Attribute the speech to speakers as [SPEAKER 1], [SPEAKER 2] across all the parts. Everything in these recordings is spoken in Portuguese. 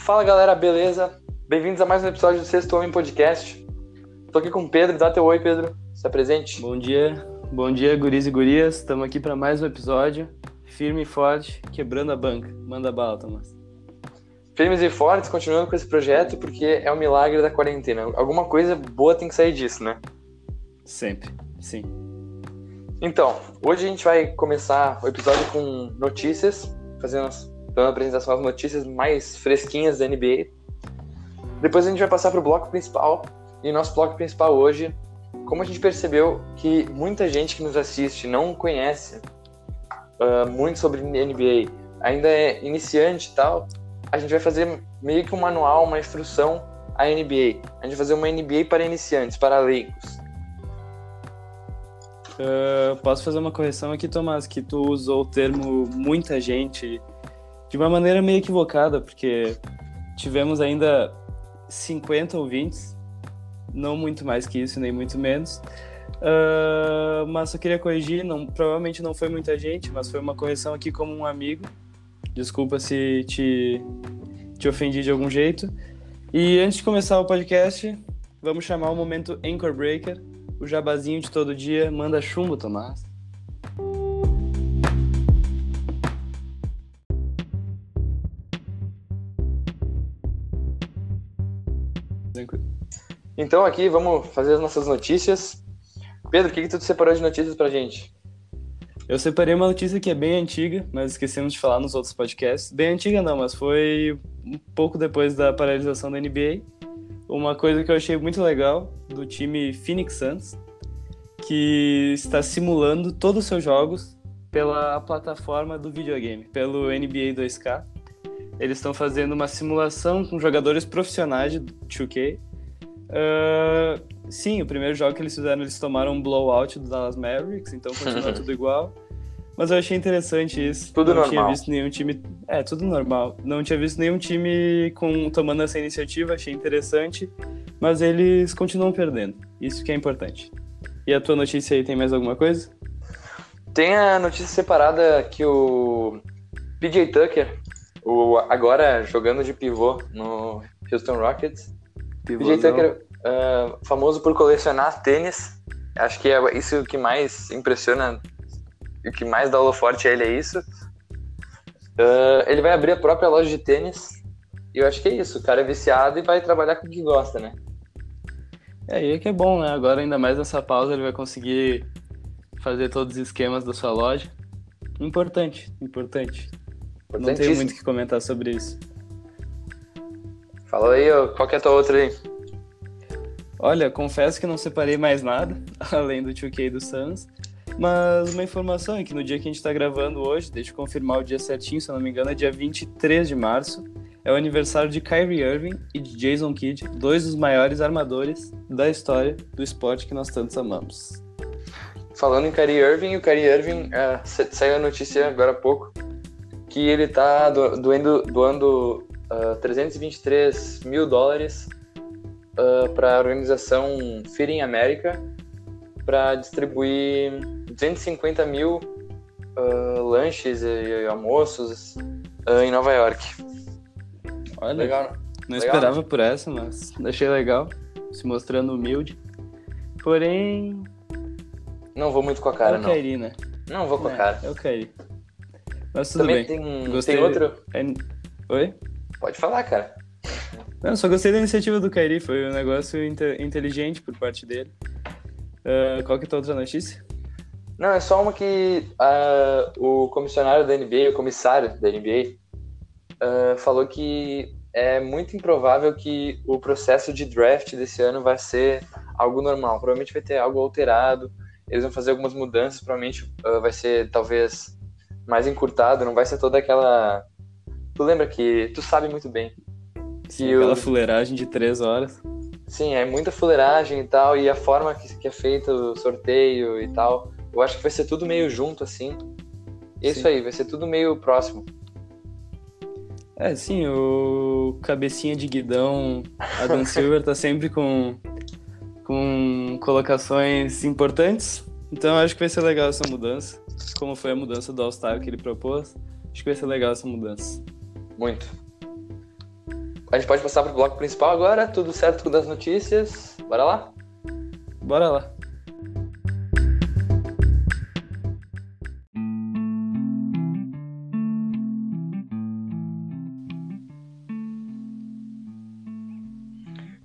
[SPEAKER 1] Fala galera, beleza? Bem-vindos a mais um episódio do Sexto Homem Podcast. Tô aqui com o Pedro, dá teu oi, Pedro. Se apresente.
[SPEAKER 2] Bom dia, bom dia, guris e gurias. Estamos aqui para mais um episódio. Firme e forte, quebrando a banca. Manda bala, Tomás.
[SPEAKER 1] Firmes e fortes, continuando com esse projeto, porque é o milagre da quarentena. Alguma coisa boa tem que sair disso, né?
[SPEAKER 2] Sempre, sim.
[SPEAKER 1] Então, hoje a gente vai começar o episódio com notícias, fazendo dando a apresentação das notícias mais fresquinhas da NBA. Depois a gente vai passar para o bloco principal. E nosso bloco principal hoje, como a gente percebeu que muita gente que nos assiste não conhece uh, muito sobre NBA, ainda é iniciante e tal, a gente vai fazer meio que um manual, uma instrução à NBA. A gente vai fazer uma NBA para iniciantes, para leigos.
[SPEAKER 2] Uh, posso fazer uma correção aqui, Tomás, que tu usou o termo muita gente de uma maneira meio equivocada, porque tivemos ainda 50 ouvintes, não muito mais que isso, nem muito menos. Uh, mas eu queria corrigir, não, provavelmente não foi muita gente, mas foi uma correção aqui como um amigo. Desculpa se te, te ofendi de algum jeito. E antes de começar o podcast, vamos chamar o momento Anchor Breaker, o jabazinho de todo dia. Manda chumbo, Tomás.
[SPEAKER 1] Então aqui vamos fazer as nossas notícias. Pedro, o que, que tu separou de notícias pra gente?
[SPEAKER 2] Eu separei uma notícia que é bem antiga, mas esquecemos de falar nos outros podcasts. Bem antiga não, mas foi um pouco depois da paralisação da NBA. Uma coisa que eu achei muito legal do time Phoenix Suns, que está simulando todos os seus jogos pela plataforma do videogame, pelo NBA 2K. Eles estão fazendo uma simulação com jogadores profissionais de 2K. Uh, sim, o primeiro jogo que eles fizeram, eles tomaram um blowout do Dallas Mavericks, então continua tudo igual. Mas eu achei interessante isso.
[SPEAKER 1] Tudo
[SPEAKER 2] Não
[SPEAKER 1] normal.
[SPEAKER 2] tinha visto nenhum time. É, tudo normal. Não tinha visto nenhum time com tomando essa iniciativa, achei interessante. Mas eles continuam perdendo. Isso que é importante. E a tua notícia aí tem mais alguma coisa?
[SPEAKER 1] Tem a notícia separada que o PJ Tucker, o agora jogando de pivô no Houston Rockets, PJ Tucker, uh, famoso por colecionar tênis, acho que é isso que mais impressiona, o que mais dá holoforte a ele é isso. Uh, ele vai abrir a própria loja de tênis, e eu acho que é isso, o cara é viciado e vai trabalhar com o que gosta, né?
[SPEAKER 2] É, aí é que é bom, né? Agora, ainda mais nessa pausa, ele vai conseguir fazer todos os esquemas da sua loja. Importante, importante. Não tenho muito o que comentar sobre isso.
[SPEAKER 1] Fala aí, qual que é a tua outra aí?
[SPEAKER 2] Olha, confesso que não separei mais nada, além do 2K do Suns. Mas uma informação é que no dia que a gente está gravando hoje, deixa eu confirmar o dia certinho, se eu não me engano, é dia 23 de março. É o aniversário de Kyrie Irving e de Jason Kidd, dois dos maiores armadores da história do esporte que nós tantos amamos.
[SPEAKER 1] Falando em Kyrie Irving, o Kyrie Irving, é, saiu a notícia agora há pouco, que ele tá doando, doando uh, 323 mil dólares uh, para a organização Feeding America para distribuir 250 mil uh, lanches e, e almoços em Nova York.
[SPEAKER 2] Olha, legal, não legal, esperava né? por essa, mas achei legal, se mostrando humilde. Porém.
[SPEAKER 1] Não vou muito com a cara,
[SPEAKER 2] eu
[SPEAKER 1] não.
[SPEAKER 2] Caí, né?
[SPEAKER 1] Não vou com a cara.
[SPEAKER 2] Eu caí. Mas tudo
[SPEAKER 1] Também
[SPEAKER 2] bem.
[SPEAKER 1] Tem,
[SPEAKER 2] Gostei...
[SPEAKER 1] tem outro?
[SPEAKER 2] É... Oi?
[SPEAKER 1] Pode falar, cara.
[SPEAKER 2] Não, só gostei da iniciativa do Kairi, foi um negócio inteligente por parte dele. Uh, qual que é a tua outra notícia?
[SPEAKER 1] Não, é só uma que uh, o comissionário da NBA, o comissário da NBA, uh, falou que é muito improvável que o processo de draft desse ano vai ser algo normal. Provavelmente vai ter algo alterado, eles vão fazer algumas mudanças, provavelmente vai ser talvez mais encurtado, não vai ser toda aquela Tu lembra que. Tu sabe muito bem.
[SPEAKER 2] Sim, aquela fuleiragem de três horas.
[SPEAKER 1] Sim, é muita fuleiragem e tal, e a forma que, que é feito o sorteio e tal. Eu acho que vai ser tudo meio junto, assim. Isso sim. aí, vai ser tudo meio próximo.
[SPEAKER 2] É, sim, o cabecinha de guidão, Adam Silver tá sempre com, com colocações importantes. Então acho que vai ser legal essa mudança. Como foi a mudança do All-Star que ele propôs. Acho que vai ser legal essa mudança.
[SPEAKER 1] Muito. a gente pode passar pro bloco principal agora, tudo certo com as notícias. Bora lá?
[SPEAKER 2] Bora lá.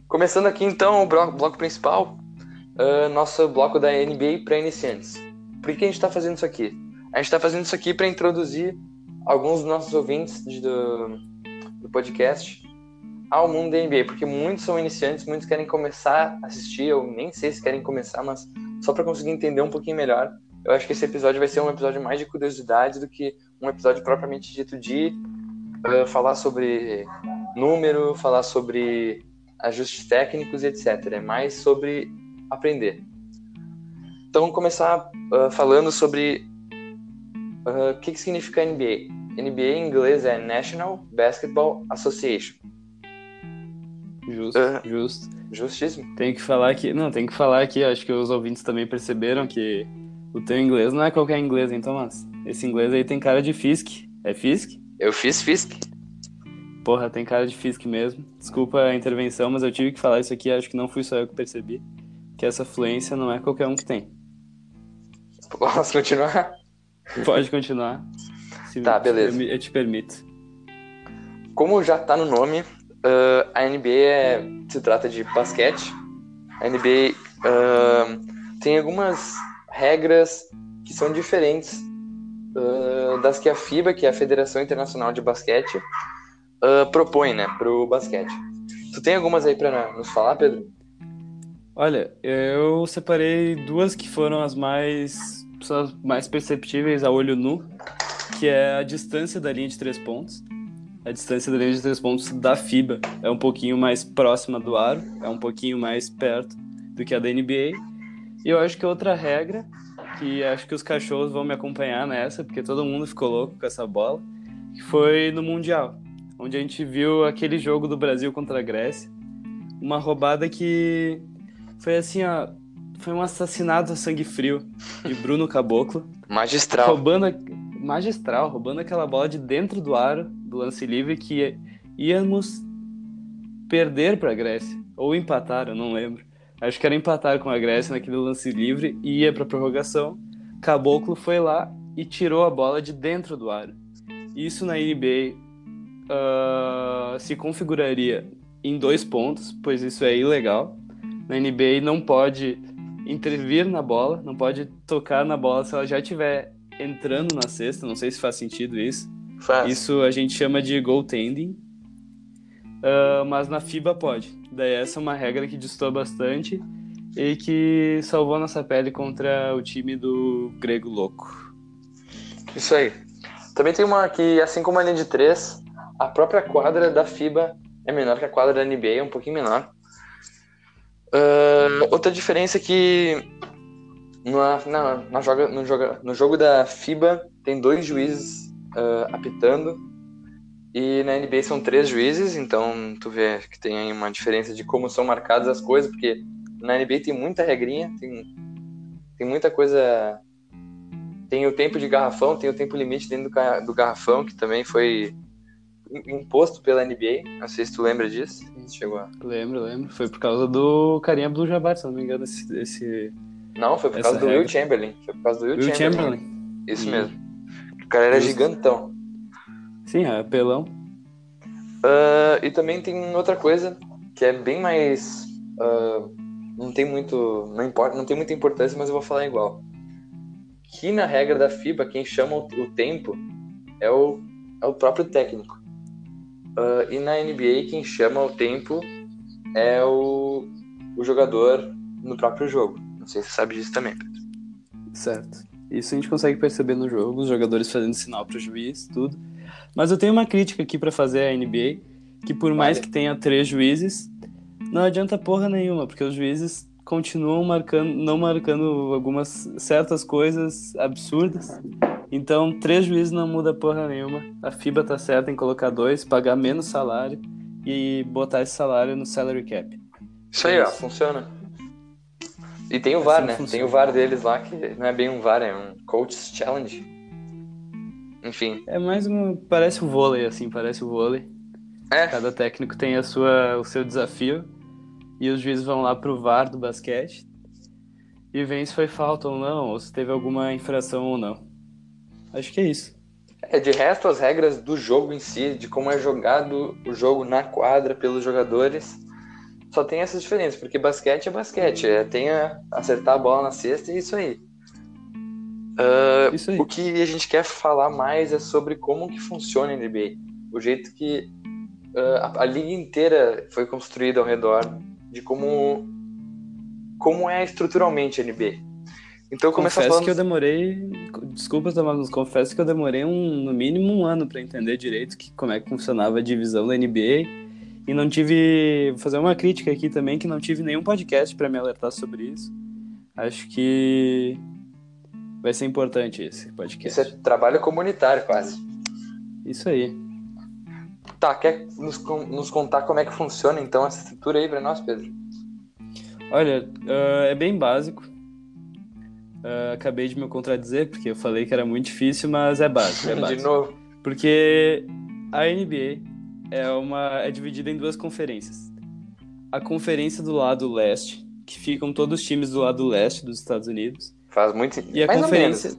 [SPEAKER 1] Começando aqui então o bloco, principal, uh, nosso bloco da NBA para iniciantes. Por que a gente está fazendo isso aqui? A gente está fazendo isso aqui para introduzir alguns dos nossos ouvintes de, do, do podcast ao mundo da NBA, porque muitos são iniciantes, muitos querem começar a assistir, eu nem sei se querem começar, mas só para conseguir entender um pouquinho melhor. Eu acho que esse episódio vai ser um episódio mais de curiosidade do que um episódio propriamente dito de uh, falar sobre número, falar sobre ajustes técnicos e etc. É mais sobre aprender. Então, vamos começar uh, falando sobre uh, o que, que significa NBA. NBA em inglês é National Basketball Association.
[SPEAKER 2] Justo, uh, justo.
[SPEAKER 1] Justíssimo.
[SPEAKER 2] Tem que falar aqui, não, tem que falar aqui, acho que os ouvintes também perceberam que o teu inglês não é qualquer inglês, hein, Thomas? Esse inglês aí tem cara de Fisk. É Fisk?
[SPEAKER 1] Eu fiz Fisk.
[SPEAKER 2] Porra, tem cara de Fisk mesmo. Desculpa a intervenção, mas eu tive que falar isso aqui, acho que não fui só eu que percebi. Que essa fluência não é qualquer um que tem.
[SPEAKER 1] Posso continuar?
[SPEAKER 2] Pode continuar.
[SPEAKER 1] Se tá, beleza.
[SPEAKER 2] Eu te permito.
[SPEAKER 1] Como já tá no nome, uh, a NBA é, se trata de basquete. A NBA uh, tem algumas regras que são diferentes uh, das que a FIBA, que é a Federação Internacional de Basquete, propõe, né, pro basquete. Tu tem algumas aí para nos falar, Pedro?
[SPEAKER 2] Olha, eu separei duas que foram as mais, as mais perceptíveis a olho nu, que é a distância da linha de três pontos. A distância da linha de três pontos da FIBA é um pouquinho mais próxima do aro, é um pouquinho mais perto do que a da NBA. E eu acho que outra regra, que acho que os cachorros vão me acompanhar nessa, porque todo mundo ficou louco com essa bola, que foi no Mundial onde a gente viu aquele jogo do Brasil contra a Grécia. Uma roubada que foi assim, ó. Foi um assassinato a sangue frio de Bruno Caboclo.
[SPEAKER 1] Magistral.
[SPEAKER 2] Roubando, magistral, roubando aquela bola de dentro do aro, do lance livre, que íamos perder para a Grécia. Ou empatar, eu não lembro. Acho que era empatar com a Grécia naquele lance livre e ia para prorrogação. Caboclo foi lá e tirou a bola de dentro do aro. Isso na NBA uh, se configuraria em dois pontos, pois isso é ilegal. Na NBA não pode intervir na bola, não pode tocar na bola se ela já estiver entrando na cesta. Não sei se faz sentido isso.
[SPEAKER 1] Faz.
[SPEAKER 2] Isso a gente chama de goaltending. Uh, mas na FIBA pode. Daí essa é uma regra que distou bastante e que salvou nossa pele contra o time do Grego Louco.
[SPEAKER 1] Isso aí. Também tem uma que, assim como a linha de três, a própria quadra da FIBA é menor que a quadra da NBA, é um pouquinho menor. Uh, outra diferença é que na, na, na joga, no, joga, no jogo da FIBA tem dois juízes uh, apitando e na NBA são três juízes, então tu vê que tem aí uma diferença de como são marcadas as coisas, porque na NBA tem muita regrinha, tem, tem muita coisa. Tem o tempo de garrafão, tem o tempo limite dentro do, do garrafão, que também foi imposto pela NBA. Não sei se tu lembra disso. Chegou a...
[SPEAKER 2] Lembro, lembro. Foi por causa do Karim Abdul-Jabbar, se não me engano, esse, esse...
[SPEAKER 1] Não, foi por causa do regra. Will Chamberlain. Foi por causa do Will, Will Chamberlain. Chamberlain. Isso hum. mesmo. O cara era Justo. gigantão.
[SPEAKER 2] Sim, é pelão.
[SPEAKER 1] Uh, e também tem outra coisa que é bem mais... Uh, não tem muito... Não, importa, não tem muita importância, mas eu vou falar igual. Que na regra da FIBA, quem chama o, o tempo é o, é o próprio técnico. Uh, e na NBA, quem chama o tempo é o, o jogador no próprio jogo. Não sei se você sabe disso também, Pedro.
[SPEAKER 2] Certo. Isso a gente consegue perceber no jogo, os jogadores fazendo sinal para o juiz, tudo. Mas eu tenho uma crítica aqui para fazer à NBA, que por vale. mais que tenha três juízes, não adianta porra nenhuma, porque os juízes continuam marcando, não marcando algumas certas coisas absurdas então, três juízes não muda porra nenhuma. A FIBA tá certa em colocar dois, pagar menos salário e botar esse salário no salary cap.
[SPEAKER 1] Isso aí, ó, funciona. E tem o VAR, assim né? Funciona. Tem o VAR deles lá, que não é bem um VAR, é um Coach's Challenge. Enfim.
[SPEAKER 2] É mais um. Parece o vôlei, assim, parece o vôlei.
[SPEAKER 1] É.
[SPEAKER 2] Cada técnico tem a sua, o seu desafio e os juízes vão lá pro VAR do basquete e veem se foi falta ou não, ou se teve alguma infração ou não. Acho que é isso.
[SPEAKER 1] É, de resto, as regras do jogo em si, de como é jogado o jogo na quadra pelos jogadores, só tem essas diferenças, porque basquete é basquete, é, tem a acertar a bola na cesta e isso aí. Uh,
[SPEAKER 2] Isso aí.
[SPEAKER 1] O que a gente quer falar mais é sobre como que funciona a NBA. O jeito que uh, a, a liga inteira foi construída ao redor de como como é estruturalmente a NBA. Então começar
[SPEAKER 2] confesso
[SPEAKER 1] falando
[SPEAKER 2] que eu demorei. Desculpa, Tomás, mas confesso que eu demorei um, no mínimo um ano para entender direito que, como é que funcionava a divisão da NBA. E não tive. Vou fazer uma crítica aqui também, que não tive nenhum podcast para me alertar sobre isso. Acho que vai ser importante esse podcast.
[SPEAKER 1] isso é trabalho comunitário quase.
[SPEAKER 2] Isso aí.
[SPEAKER 1] Tá, quer nos, nos contar como é que funciona então essa estrutura aí pra nós, Pedro?
[SPEAKER 2] Olha, ah, é bem básico. Ah, acabei de me contradizer, porque eu falei que era muito difícil, mas é básico. É
[SPEAKER 1] De
[SPEAKER 2] básico.
[SPEAKER 1] novo.
[SPEAKER 2] Porque a NBA é, uma, é dividida em duas conferências. A conferência do lado leste, que ficam todos os times do lado leste dos Estados Unidos.
[SPEAKER 1] Faz muito.
[SPEAKER 2] E a
[SPEAKER 1] mais
[SPEAKER 2] conferência.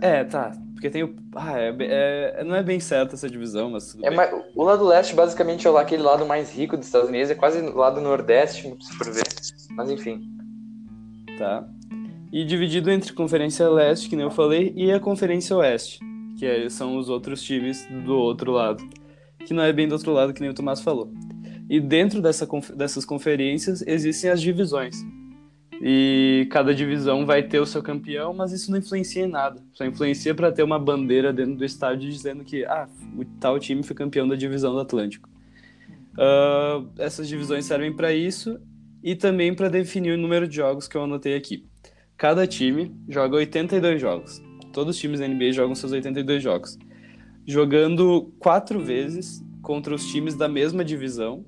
[SPEAKER 2] É, tá. Porque tem o. Ah, é, é- não é bem certa essa divisão, mas tudo
[SPEAKER 1] É,
[SPEAKER 2] bem.
[SPEAKER 1] mais- o lado leste basicamente é aquele lado mais rico dos Estados Unidos, é quase o lado nordeste, se for ver. Mas enfim.
[SPEAKER 2] Tá. E dividido entre Conferência Leste, que nem eu falei, e a Conferência Oeste, que é- são os outros times do outro lado. Que não é bem do outro lado, que nem o Tomás falou. E dentro dessa, dessas conferências existem as divisões. E cada divisão vai ter o seu campeão, mas isso não influencia em nada. Só influencia para ter uma bandeira dentro do estádio dizendo que ah, o tal time foi campeão da divisão do Atlântico. Ah, essas divisões servem para isso e também para definir o número de jogos que eu anotei aqui. Cada time joga 82 jogos. Todos os times da NBA jogam seus 82 jogos. Jogando quatro vezes contra os times da mesma divisão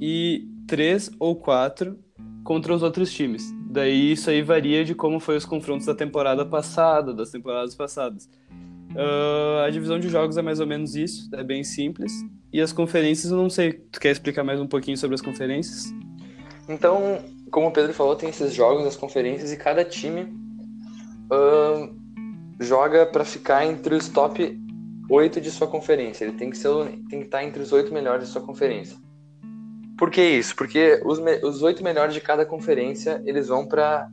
[SPEAKER 2] e três ou quatro contra os outros times. Daí isso aí varia de como foi os confrontos da temporada passada, das temporadas passadas. Ah, a divisão de jogos é mais ou menos isso, é bem simples. E as conferências, eu não sei. Tu quer explicar mais um pouquinho sobre as conferências?
[SPEAKER 1] Então, como o Pedro falou, tem esses jogos das conferências e cada time ahn, joga pra ficar entre os top 8 de sua conferência. Ele tem que, ser, tem que estar entre os oito melhores de sua conferência. Por que isso? Porque os, os oito melhores de cada conferência eles vão para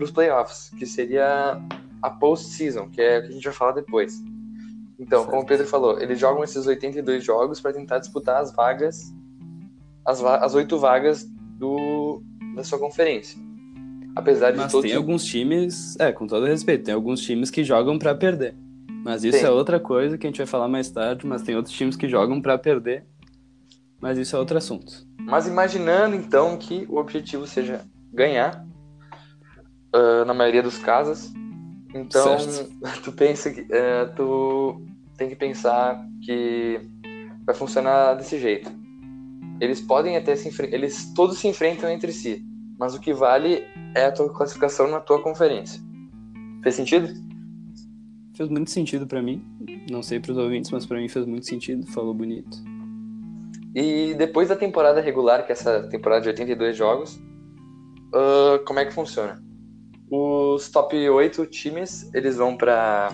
[SPEAKER 1] os playoffs, que seria a post-season, que é o que a gente vai falar depois. Então, como o Pedro falou, eles jogam esses 82 jogos para tentar disputar as vagas, as, as oito vagas do, da sua conferência. Apesar de
[SPEAKER 2] Mas
[SPEAKER 1] todos.
[SPEAKER 2] tem alguns times, é, com todo respeito, tem alguns times que jogam pra perder. Mas isso
[SPEAKER 1] Tem.
[SPEAKER 2] é outra coisa que a gente vai falar mais tarde, mas tem outros times que jogam pra perder. Mas isso é outro assunto.
[SPEAKER 1] Mas imaginando então que o objetivo seja ganhar, ah, na maioria dos casos, então
[SPEAKER 2] Certo.
[SPEAKER 1] tu pensa que eh, tu tem que pensar que vai funcionar desse jeito. Eles podem até se eles todos se enfrentam entre si, mas o que vale é a tua classificação na tua conferência. Fez sentido?
[SPEAKER 2] Fez muito sentido pra mim. Não sei pros ouvintes, mas pra mim fez muito sentido. Falou bonito.
[SPEAKER 1] E depois da temporada regular, que é essa temporada de 82 jogos, ah, como é que funciona? Os top 8 times, eles vão para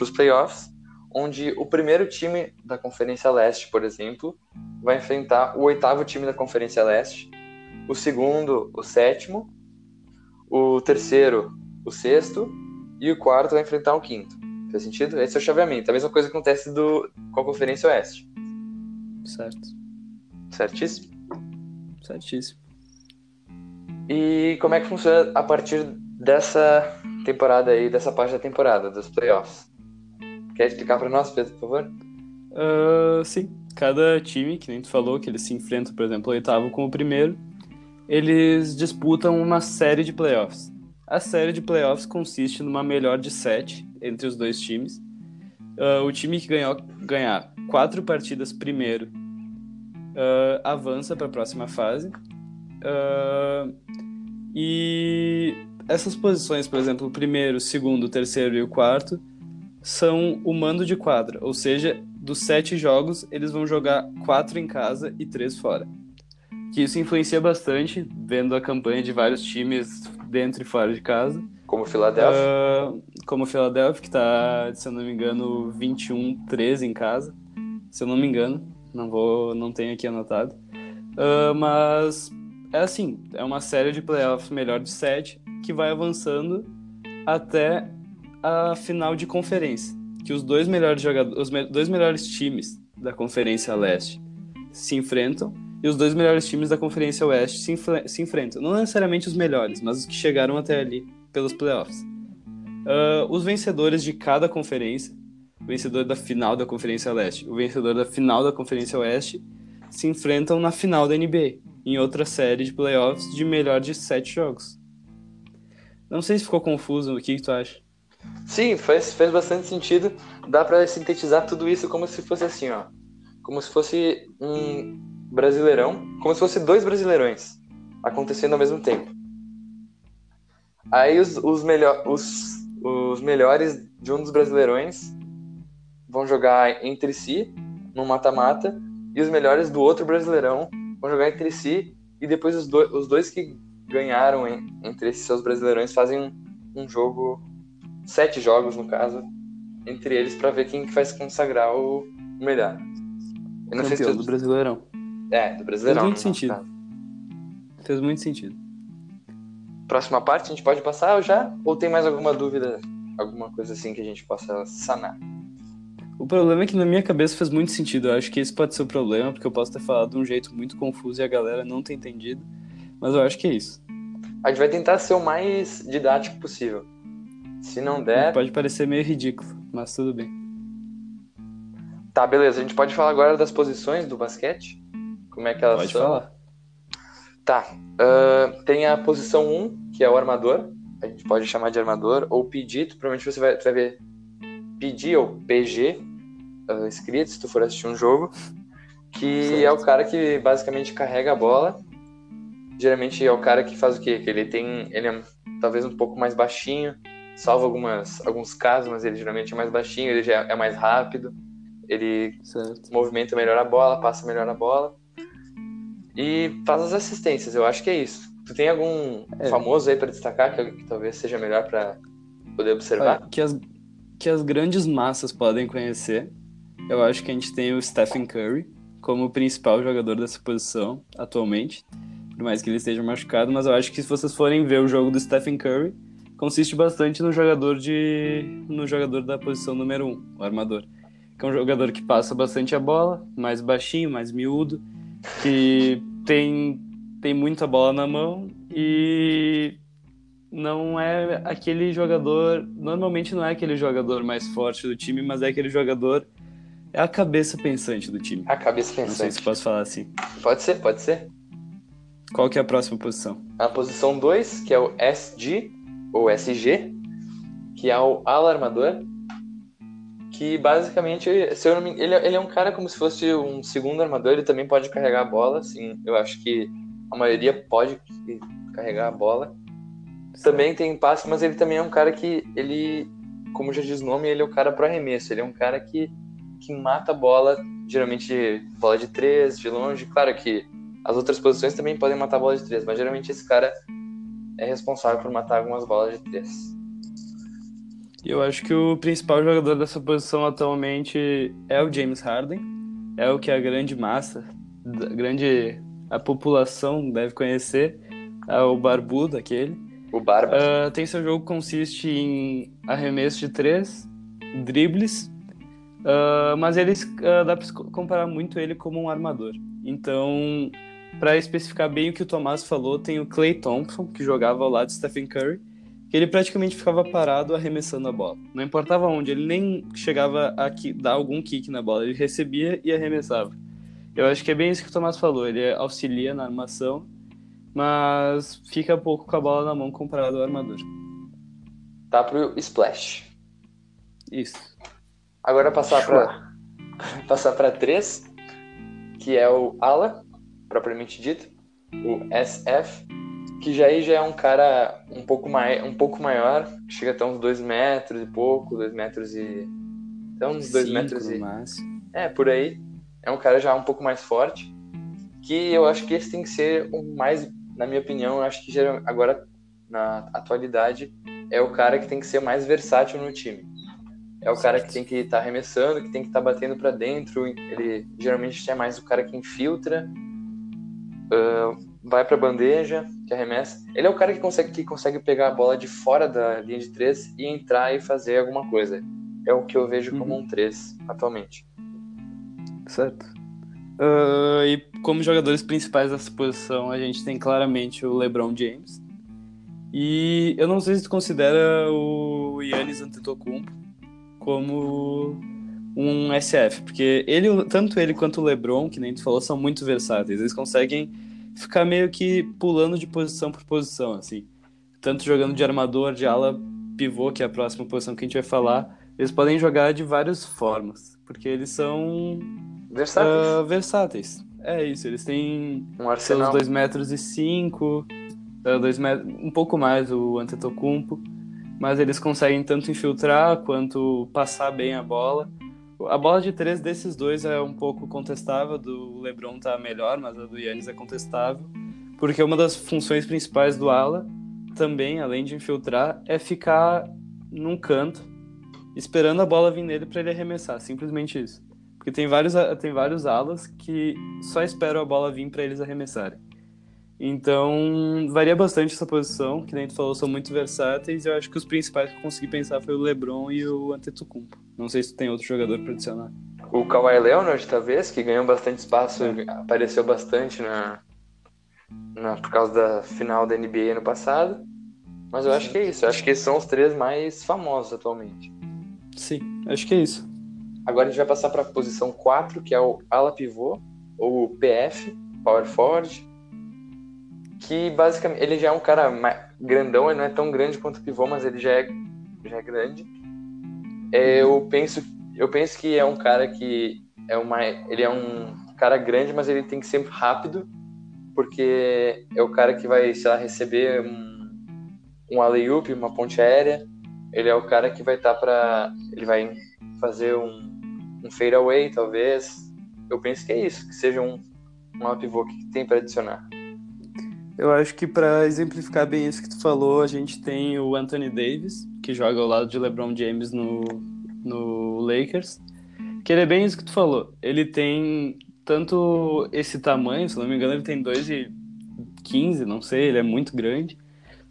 [SPEAKER 1] os playoffs, onde o primeiro time da Conferência Leste, por exemplo, vai enfrentar o oitavo time da Conferência Leste, o segundo, o sétimo, o terceiro, o sexto, e o quarto vai enfrentar o quinto. Faz sentido? Esse é o chaveamento. A mesma coisa que acontece do, com a Conferência Oeste.
[SPEAKER 2] Certo.
[SPEAKER 1] Certíssimo?
[SPEAKER 2] Certíssimo.
[SPEAKER 1] E como é que funciona a partir dessa temporada aí, dessa parte da temporada, dos playoffs? Quer explicar pra nós, Pedro, por favor?
[SPEAKER 2] Ah, sim. Cada time, que nem tu falou, que eles se enfrentam, por exemplo, o oitavo com o primeiro, eles disputam uma série de playoffs. A série de playoffs consiste numa melhor de sete entre os dois times. Ah, o time que ganhou, ganhar quatro partidas primeiro ah, avança para a próxima fase. Ah, e essas posições, por exemplo, o primeiro, o segundo, o terceiro e o quarto, são o mando de quadra, ou seja, dos sete jogos, eles vão jogar quatro em casa e três fora. Que isso influencia bastante, vendo a campanha de vários times dentro e fora de casa.
[SPEAKER 1] Como o Philadelphia.
[SPEAKER 2] Uh, como o Philadelphia, que tá, se eu não me engano, 21-13 em casa. Se eu não me engano, não vou, não tenho aqui anotado. Uh, mas é assim, é uma série de playoffs melhor de sete que vai avançando até a final de conferência, que os dois melhores jogadores, os me dois melhores times da Conferência Leste se enfrentam e os dois melhores times da Conferência Oeste se, se enfrentam. Não necessariamente os melhores, mas os que chegaram até ali pelos playoffs. Uh, os vencedores de cada conferência, o vencedor da final da Conferência Leste, o vencedor da final da Conferência Oeste, se enfrentam na final da NBA, em outra série de playoffs de melhor de sete jogos. Não sei se ficou confuso, o que, que tu acha?
[SPEAKER 1] Sim, faz, faz bastante sentido. Dá para sintetizar tudo isso como se fosse assim, ó. Como se fosse um brasileirão, como se fosse dois brasileirões acontecendo ao mesmo tempo. Aí os, os, melhor, os, os melhores de um dos brasileirões vão jogar entre si, no mata-mata, e os melhores do outro brasileirão vão jogar entre si, e depois os, do, os dois que ganharam entre esses seus brasileirões fazem um, um jogo, sete jogos no caso, entre eles para ver quem que vai se consagrar o melhor.
[SPEAKER 2] Eu não Campeão sei se do Brasileirão.
[SPEAKER 1] É, do Brasileirão.
[SPEAKER 2] Fez muito sentido. Caso. Fez muito sentido.
[SPEAKER 1] Próxima parte, a gente pode passar já? Ou tem mais alguma dúvida, alguma coisa assim que a gente possa sanar?
[SPEAKER 2] O problema é que na minha cabeça faz muito sentido. Eu acho que esse pode ser o problema, porque eu posso ter falado de um jeito muito confuso e a galera não ter entendido. Mas eu acho que é isso.
[SPEAKER 1] A gente vai tentar ser o mais didático possível. Se não der.
[SPEAKER 2] Pode parecer meio ridículo, mas tudo bem.
[SPEAKER 1] Tá, beleza. A gente pode falar agora das posições do basquete? Como é que elas
[SPEAKER 2] pode
[SPEAKER 1] são?
[SPEAKER 2] Pode falar.
[SPEAKER 1] Tá. Uh, tem a posição 1, que é o armador. A gente pode chamar de armador, ou pedido. Provavelmente você vai, vai ver PD ou PG uh, escrito, se tu for assistir um jogo. Que certo. é o cara que basicamente carrega a bola geralmente é o cara que faz o quê? Que ele tem, ele é talvez um pouco mais baixinho, salvo algumas, alguns casos, mas ele geralmente é mais baixinho, ele já é mais rápido, ele certo. movimenta melhor a bola, passa melhor a bola e faz as assistências. Eu acho que é isso. Tu tem algum é. famoso aí para destacar que, que, talvez seja melhor para poder observar?
[SPEAKER 2] Olha, que as que as grandes massas podem conhecer. Eu acho que a gente tem o Stephen Curry como o principal jogador dessa posição atualmente por mais que ele esteja machucado, mas eu acho que se vocês forem ver o jogo do Stephen Curry, consiste bastante no jogador de no jogador da posição número 1, um, o armador. Que é um jogador que passa bastante a bola, mais baixinho, mais miúdo, que tem tem muita bola na mão e não é aquele jogador, normalmente não é aquele jogador mais forte do time, mas é aquele jogador é a cabeça pensante do time.
[SPEAKER 1] A cabeça pensante. Não sei
[SPEAKER 2] se posso falar assim.
[SPEAKER 1] Pode ser, pode ser.
[SPEAKER 2] Qual que é a próxima posição?
[SPEAKER 1] A posição 2, que é o SG, ou SG, que é o alarmador, que basicamente, se eu não me... ele, ele é um cara como se fosse um segundo armador, ele também pode carregar a bola, assim, eu acho que a maioria pode carregar a bola. Também tem passe, mas ele também é um cara que, ele, como já diz o nome, ele é um cara pro arremesso, ele é um cara que, que mata a bola, geralmente bola de três, de longe, claro que as outras posições também podem matar bola de três, mas geralmente esse cara é responsável por matar algumas bolas de três.
[SPEAKER 2] Eu acho que o principal jogador dessa posição atualmente é o James Harden. É o que a grande massa, a grande a população deve conhecer, é o barbudo aquele.
[SPEAKER 1] O Barba.
[SPEAKER 2] Uh, tem seu jogo consiste em arremesso de três, dribles, uh, mas eles uh, dá para comparar muito ele como um armador. Então para especificar bem o que o Tomás falou, tem o Clay Thompson, que jogava ao lado de Stephen Curry, que ele praticamente ficava parado arremessando a bola. Não importava onde, ele nem chegava a dar algum kick na bola, ele recebia e arremessava. Eu acho que é bem isso que o Tomás falou, ele auxilia na armação, mas fica pouco com a bola na mão comparado ao armador.
[SPEAKER 1] Tá pro splash.
[SPEAKER 2] Isso.
[SPEAKER 1] Agora passar para passar para três, que é o ala, propriamente dito, o SF, que já aí já é um cara um pouco, mai, um pouco maior, chega até uns 2 metros e pouco, 2 metros e. Até uns 2 metros e. É, por aí. É um cara já um pouco mais forte. Que eu acho que esse tem que ser o mais, na minha opinião, eu acho que agora, na atualidade, é o cara que tem que ser mais versátil no time. É o cara que tem que estar tá arremessando, que tem que estar tá batendo para dentro. Ele geralmente é mais o cara que infiltra, uh, vai para bandeja, que arremessa. Ele é o cara que consegue, que consegue pegar a bola de fora da linha de três e entrar e fazer alguma coisa. É o que eu vejo como uhum. um 3 atualmente.
[SPEAKER 2] Certo. Uh, e como jogadores principais dessa posição, a gente tem claramente o LeBron James. E eu não sei se tu considera o Yannis Antetokounmpo como um SF, porque ele, tanto ele quanto o LeBron, que nem tu falou, são muito versáteis. Eles conseguem ficar meio que pulando de posição por posição, assim. Tanto jogando de armador, de ala, pivô, que é a próxima posição que a gente vai falar. Eles podem jogar de várias formas, porque eles são
[SPEAKER 1] versáteis. Uh,
[SPEAKER 2] versáteis. É isso, eles têm
[SPEAKER 1] um arsenal.
[SPEAKER 2] seus 2 metros e 5, uh, dois metros, um pouco mais o Antetokounmpo, mas eles conseguem tanto infiltrar quanto passar bem a bola. A bola de três desses dois é um pouco contestável, do LeBron tá melhor, mas a do Yannis é contestável, porque uma das funções principais do ala também, além de infiltrar, é ficar num canto, esperando a bola vir nele para ele arremessar, simplesmente isso. Porque tem vários, tem vários alas que só esperam a bola vir para eles arremessarem. Então, varia bastante essa posição, que nem tu falou, são muito versáteis. Eu acho que os principais que eu consegui pensar foi o LeBron e o Antetokounmpo. Não sei se tu tem outro jogador para adicionar.
[SPEAKER 1] O Kawhi Leonard, talvez, que ganhou bastante espaço, é. apareceu bastante na, na, por causa da final da NBA ano passado. Mas eu acho que é isso. Eu acho que esses são os três mais famosos atualmente.
[SPEAKER 2] Sim, acho que é isso.
[SPEAKER 1] Agora a gente vai passar para a posição 4, que é o ala pivô, ou PF, Power Forward que basicamente ele já é um cara grandão, ele não é tão grande quanto o pivô, mas ele já é, já é grande. É, eu penso eu penso que é um cara que é uma ele é um cara grande, mas ele tem que ser rápido, porque é o cara que vai, sei lá, receber um, um alley-oop, uma ponte aérea. Ele é o cara que vai estar tá para ele vai fazer um um fadeaway, talvez. Eu penso que é isso, que seja um um pivô que tem para adicionar.
[SPEAKER 2] Eu acho que para exemplificar bem isso que tu falou, a gente tem o Anthony Davis, que joga ao lado de LeBron James no, no Lakers, que ele é bem isso que tu falou. Ele tem tanto esse tamanho, se não me engano, ele tem 2,15, não sei, ele é muito grande,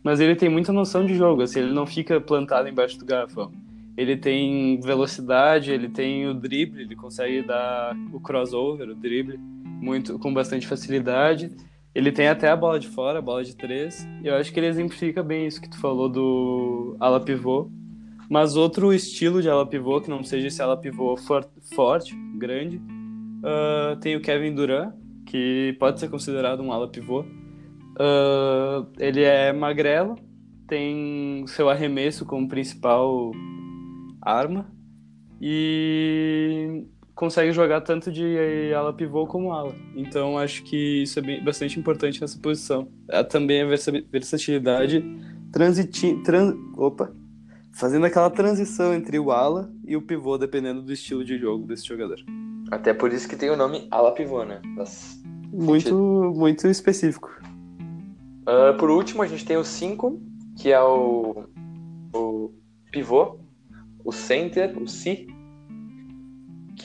[SPEAKER 2] mas ele tem muita noção de jogo, assim, ele não fica plantado embaixo do garrafão. Ele tem velocidade, ele tem o drible, ele consegue dar o crossover, o drible, muito com bastante facilidade ele tem até a bola de fora, a bola de três. E eu acho que ele exemplifica bem isso que tu falou do ala pivô. Mas outro estilo de ala pivô, que não seja esse ala pivô for, forte, grande, uh, tem o Kevin Durant, que pode ser considerado um ala pivô. Uh, ele é magrelo, tem seu arremesso como principal arma. E consegue jogar tanto de ala pivô como ala. Então acho que isso é bem, bastante importante nessa posição. Há também a versatilidade transiti, trans, opa, fazendo aquela transição entre o ala e o pivô, dependendo do estilo de jogo desse jogador.
[SPEAKER 1] Até por isso que tem o nome ala pivô, né?
[SPEAKER 2] Das... Muito, muito específico.
[SPEAKER 1] Uh, por último, a gente tem o 5, que é o, o pivô, o center, o si,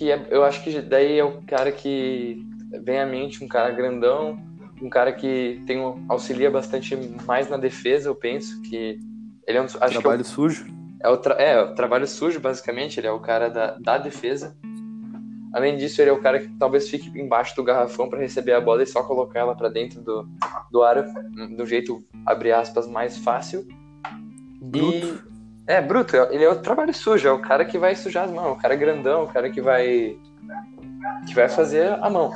[SPEAKER 1] que é, eu acho que daí é o cara que vem à mente, um cara grandão, um cara que tem um, auxilia bastante mais na defesa, eu penso que ele é um
[SPEAKER 2] trabalho é o, sujo.
[SPEAKER 1] É o, tra, é o trabalho sujo basicamente, ele é o cara da, da defesa. Além disso, ele é o cara que talvez fique embaixo do garrafão para receber a bola e só colocar ela para dentro do, do aro, do jeito, abre aspas, mais fácil.
[SPEAKER 2] Bruto.
[SPEAKER 1] É, bruto, ele é o trabalho sujo, é o cara que vai sujar as mãos, o cara grandão, o cara que vai. que vai fazer a mão.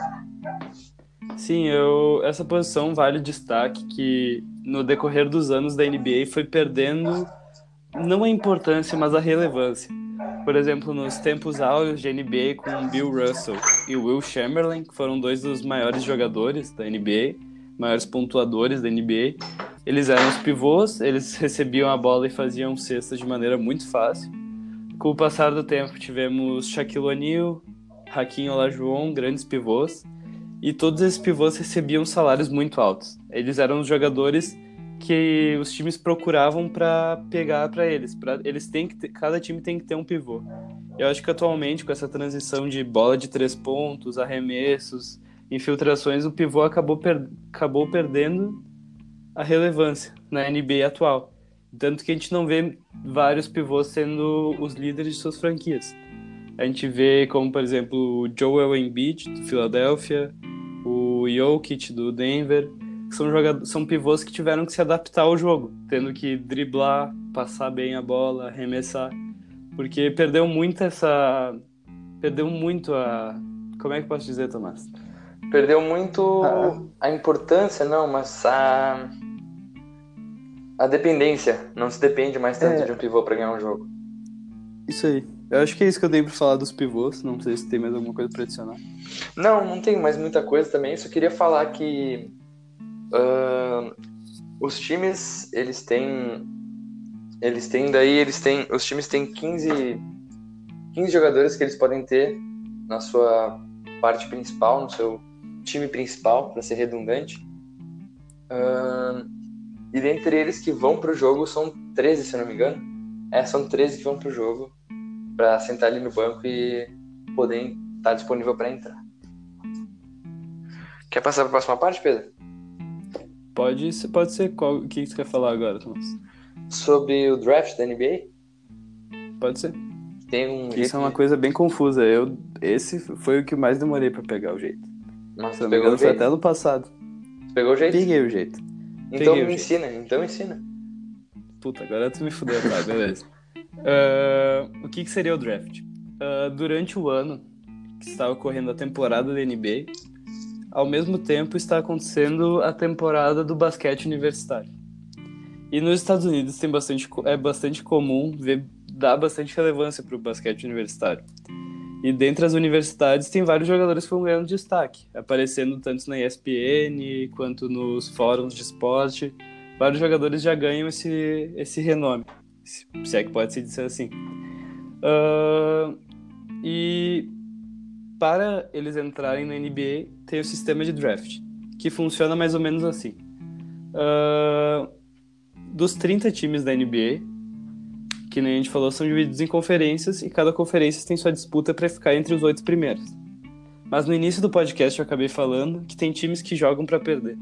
[SPEAKER 2] Sim, eu, essa posição vale destaque que no decorrer dos anos da NBA foi perdendo não a importância, mas a relevância. Por exemplo, nos tempos áureos de NBA com Bill Russell e Will Chamberlain, que foram dois dos maiores jogadores da NBA, maiores pontuadores da NBA, eles eram os pivôs, eles recebiam a bola e faziam cestas de maneira muito fácil. Com o passar do tempo, tivemos Shaquille O'Neal, Hakim Olajuwon, grandes pivôs, e todos esses pivôs recebiam salários muito altos. Eles eram os jogadores que os times procuravam para pegar para eles. Pra, eles têm que ter, cada time tem que ter um pivô. Eu acho que atualmente com essa transição de bola de três pontos, arremessos, infiltrações, o pivô acabou, per, acabou perdendo a relevância na NBA atual. Tanto que a gente não vê vários pivôs sendo os líderes de suas franquias. A gente vê como, por exemplo, o Joel Embiid, do Philadelphia, o Jokic, do Denver, são, jogadores, são pivôs que tiveram que se adaptar ao jogo, tendo que driblar, passar bem a bola, arremessar, porque perdeu muito essa... perdeu muito a... como é que posso dizer, Tomás?
[SPEAKER 1] Perdeu muito ah. a importância, não, mas a a dependência. Não se depende mais tanto é... de um pivô para ganhar um jogo.
[SPEAKER 2] Isso aí. Eu acho que é isso que eu dei pra falar dos pivôs. Não sei se tem mais alguma coisa pra adicionar.
[SPEAKER 1] Não, não tem mais muita coisa também. Só queria falar que uh, os times, eles têm. Eles têm daí, eles têm. Os times têm 15, 15 jogadores que eles podem ter na sua parte principal, no seu time principal, para ser redundante. Uh, e dentre eles que vão pro jogo são 13, se eu não me engano. É, são 13 que vão pro jogo para sentar ali no banco e poder estar tá disponível para entrar. Quer passar para a próxima parte, Pedro?
[SPEAKER 2] Pode, pode ser. Qual, o que você quer falar agora, Thomas?
[SPEAKER 1] Sobre o draft da NBA?
[SPEAKER 2] Pode ser.
[SPEAKER 1] Tem um
[SPEAKER 2] Isso é uma coisa bem confusa. Eu, esse foi o que mais demorei para pegar o jeito.
[SPEAKER 1] Mas você pegou o jeito? Foi
[SPEAKER 2] até no passado.
[SPEAKER 1] Você pegou o jeito?
[SPEAKER 2] Peguei o jeito.
[SPEAKER 1] Então me ensina, então ensina.
[SPEAKER 2] Puta, agora tu me fudeu, tá, beleza. Uh, o que, que, seria o draft? Uh, durante o ano que está ocorrendo a temporada da NBA, ao mesmo tempo está acontecendo a temporada do basquete universitário. E nos Estados Unidos tem bastante, é bastante comum ver, dar bastante relevância para o basquete universitário. E dentre as universidades tem vários jogadores que vão ganhando destaque, aparecendo tanto na ESPN quanto nos fóruns de esporte. Vários jogadores já ganham esse, esse renome, se é que pode se dizer assim. Uh, e para eles entrarem na NBA, tem o sistema de draft, que funciona mais ou menos assim. Uh, dos 30 times da NBA, que nem a gente falou, são divididos em conferências e cada conferência tem sua disputa para ficar entre os oito primeiros. Mas no início do podcast eu acabei falando que tem times que jogam para perder.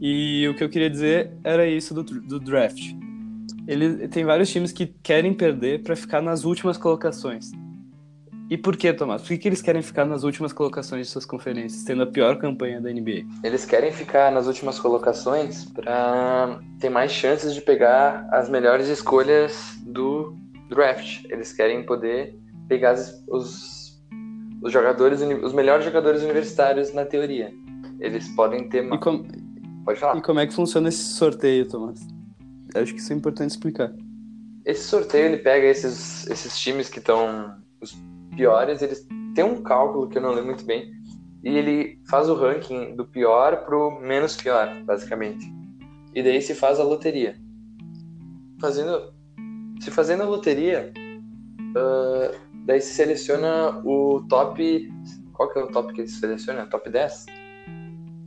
[SPEAKER 2] E o que eu queria dizer era isso do, do draft. Ele tem vários times que querem perder para ficar nas últimas colocações. E por que, Tomás? Por que, que eles querem ficar nas últimas colocações de suas conferências, tendo a pior campanha da NBA?
[SPEAKER 1] Eles querem ficar nas últimas colocações para ter mais chances de pegar as melhores escolhas do draft. Eles querem poder pegar os, os jogadores, os melhores jogadores universitários na teoria. Eles podem ter.
[SPEAKER 2] E com... Pode falar. E como é que funciona esse sorteio, Tomás? Acho que isso é importante explicar.
[SPEAKER 1] Esse sorteio ele pega esses, esses times que estão os piores, eles têm um cálculo que eu não lembro muito bem, e ele faz o ranking do pior pro menos pior, basicamente. E daí se faz a loteria. Fazendo, se fazendo a loteria, uh, daí se seleciona o top. Qual que é o top que ele seleciona? Top 10?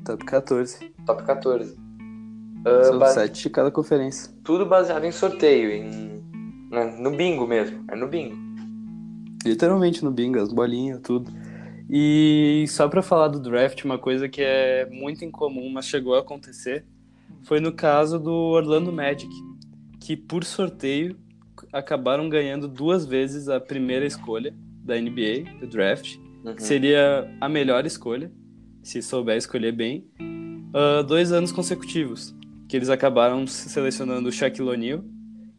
[SPEAKER 2] Top 14.
[SPEAKER 1] Top 14.
[SPEAKER 2] Uh, São base... sete de cada conferência.
[SPEAKER 1] Tudo baseado em sorteio, em... no bingo mesmo. É no bingo.
[SPEAKER 2] Literalmente no bingo, as bolinhas, tudo. E só para falar do draft, uma coisa que é muito incomum, mas chegou a acontecer, foi no caso do Orlando Magic, que por sorteio acabaram ganhando duas vezes a primeira escolha da NBA, do draft, uhum. que seria a melhor escolha, se souber escolher bem, uh, dois anos consecutivos, que eles acabaram selecionando o Shaquille O'Neal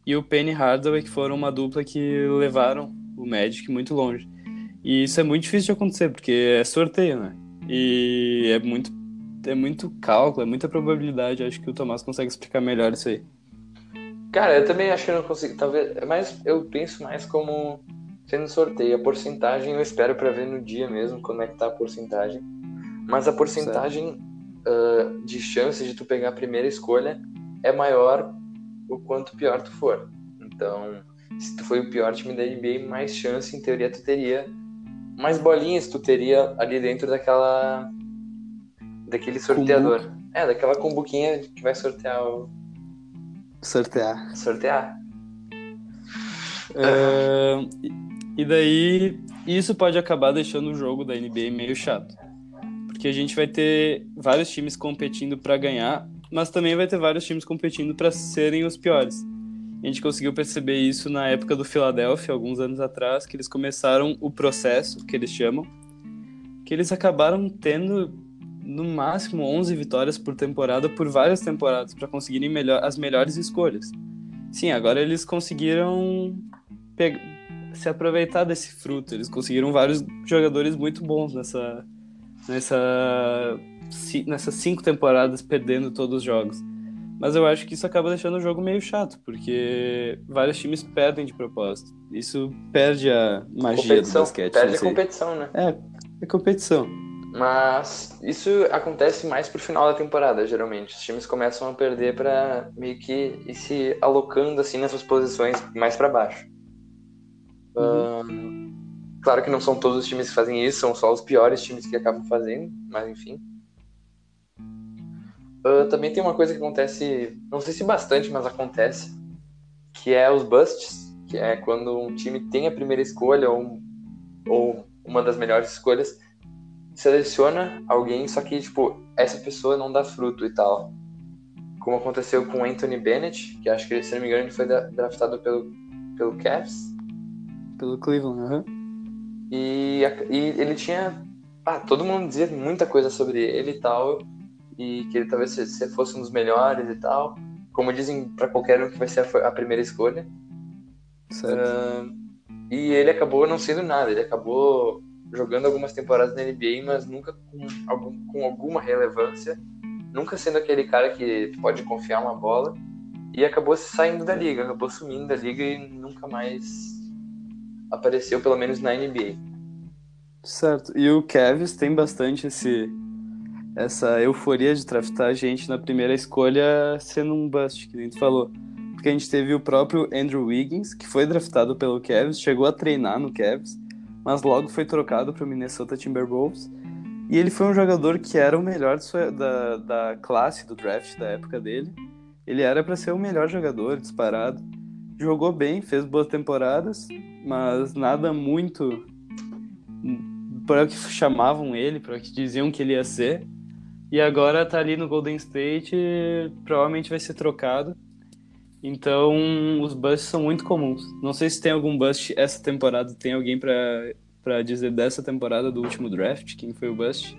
[SPEAKER 2] e o Penny Hardaway, que foram uma dupla que levaram o Magic muito longe. E isso é muito difícil de acontecer, porque é sorteio, né? E é muito, é muito cálculo, é muita probabilidade. Acho que o Tomás consegue explicar melhor isso aí.
[SPEAKER 1] Cara, eu também acho que eu não consigo. Talvez, mas eu penso mais como sendo sorteio. A porcentagem eu espero para ver no dia mesmo como é que tá a porcentagem. Mas a porcentagem uh, de chance de tu pegar a primeira escolha é maior o quanto pior tu for. Então, se tu foi o pior time da NBA, mais chance, em teoria, tu teria mais bolinhas tu teria ali dentro daquela. daquele sorteador. É, daquela cumbuquinha que vai sortear o.
[SPEAKER 2] Sortear.
[SPEAKER 1] Sortear.
[SPEAKER 2] Uh, e daí, isso pode acabar deixando o jogo da NBA meio chato. Porque a gente vai ter vários times competindo para ganhar, mas também vai ter vários times competindo para serem os piores. A gente conseguiu perceber isso na época do Philadelphia, alguns anos atrás, que eles começaram o processo, que eles chamam, que eles acabaram tendo no máximo 11 vitórias por temporada por várias temporadas para conseguirem melhor, as melhores escolhas. Sim, agora eles conseguiram se aproveitar desse fruto. Eles conseguiram vários jogadores muito bons nessa nessa nessas cinco temporadas perdendo todos os jogos. Mas eu acho que isso acaba deixando o jogo meio chato, porque vários times perdem de propósito. Isso perde a magia competição, do basquete.
[SPEAKER 1] Perde a competição, né?
[SPEAKER 2] É, é competição.
[SPEAKER 1] Mas isso acontece mais pro final da temporada, geralmente. Os times começam a perder para meio que ir se alocando assim nas suas posições mais para baixo. Uhum. claro que não são todos os times que fazem isso, são só os piores times que acabam fazendo, mas enfim. Uh, também tem uma coisa que acontece, não sei se bastante, mas acontece, que é os busts, que é quando um time tem a primeira escolha ou, ou uma das melhores escolhas, seleciona alguém, só que, tipo, essa pessoa não dá fruto e tal. Como aconteceu com Anthony Bennett, que acho que, se não me engano, ele foi draftado pelo, pelo Cavs.
[SPEAKER 2] Pelo Cleveland, aham.
[SPEAKER 1] Uhum. E, e ele tinha... Ah, todo mundo dizia muita coisa sobre ele e tal, e que ele talvez se fosse um dos melhores e tal. Como dizem para qualquer um que vai ser a, a primeira escolha.
[SPEAKER 2] Certo. Uh,
[SPEAKER 1] e ele acabou não sendo nada, ele acabou jogando algumas temporadas na NBA, mas nunca com, algum, com alguma relevância, nunca sendo aquele cara que pode confiar uma bola, e acabou saindo da liga, acabou sumindo da liga e nunca mais apareceu, pelo menos na NBA.
[SPEAKER 2] Certo, e o Cavs tem bastante esse essa euforia de draftar gente na primeira escolha sendo um bust, que a gente falou. Porque a gente teve o próprio Andrew Wiggins, que foi draftado pelo Cavs, chegou a treinar no Cavs, mas logo foi trocado para o Minnesota Timberwolves. E ele foi um jogador que era o melhor da, da classe do draft da época dele. Ele era para ser o melhor jogador, disparado. Jogou bem, fez boas temporadas, mas nada muito para o que chamavam ele, para o que diziam que ele ia ser. E agora tá ali no Golden State, provavelmente vai ser trocado. Então, os busts são muito comuns. Não sei se tem algum bust essa temporada. Tem alguém para dizer dessa temporada do último draft? Quem foi o bust?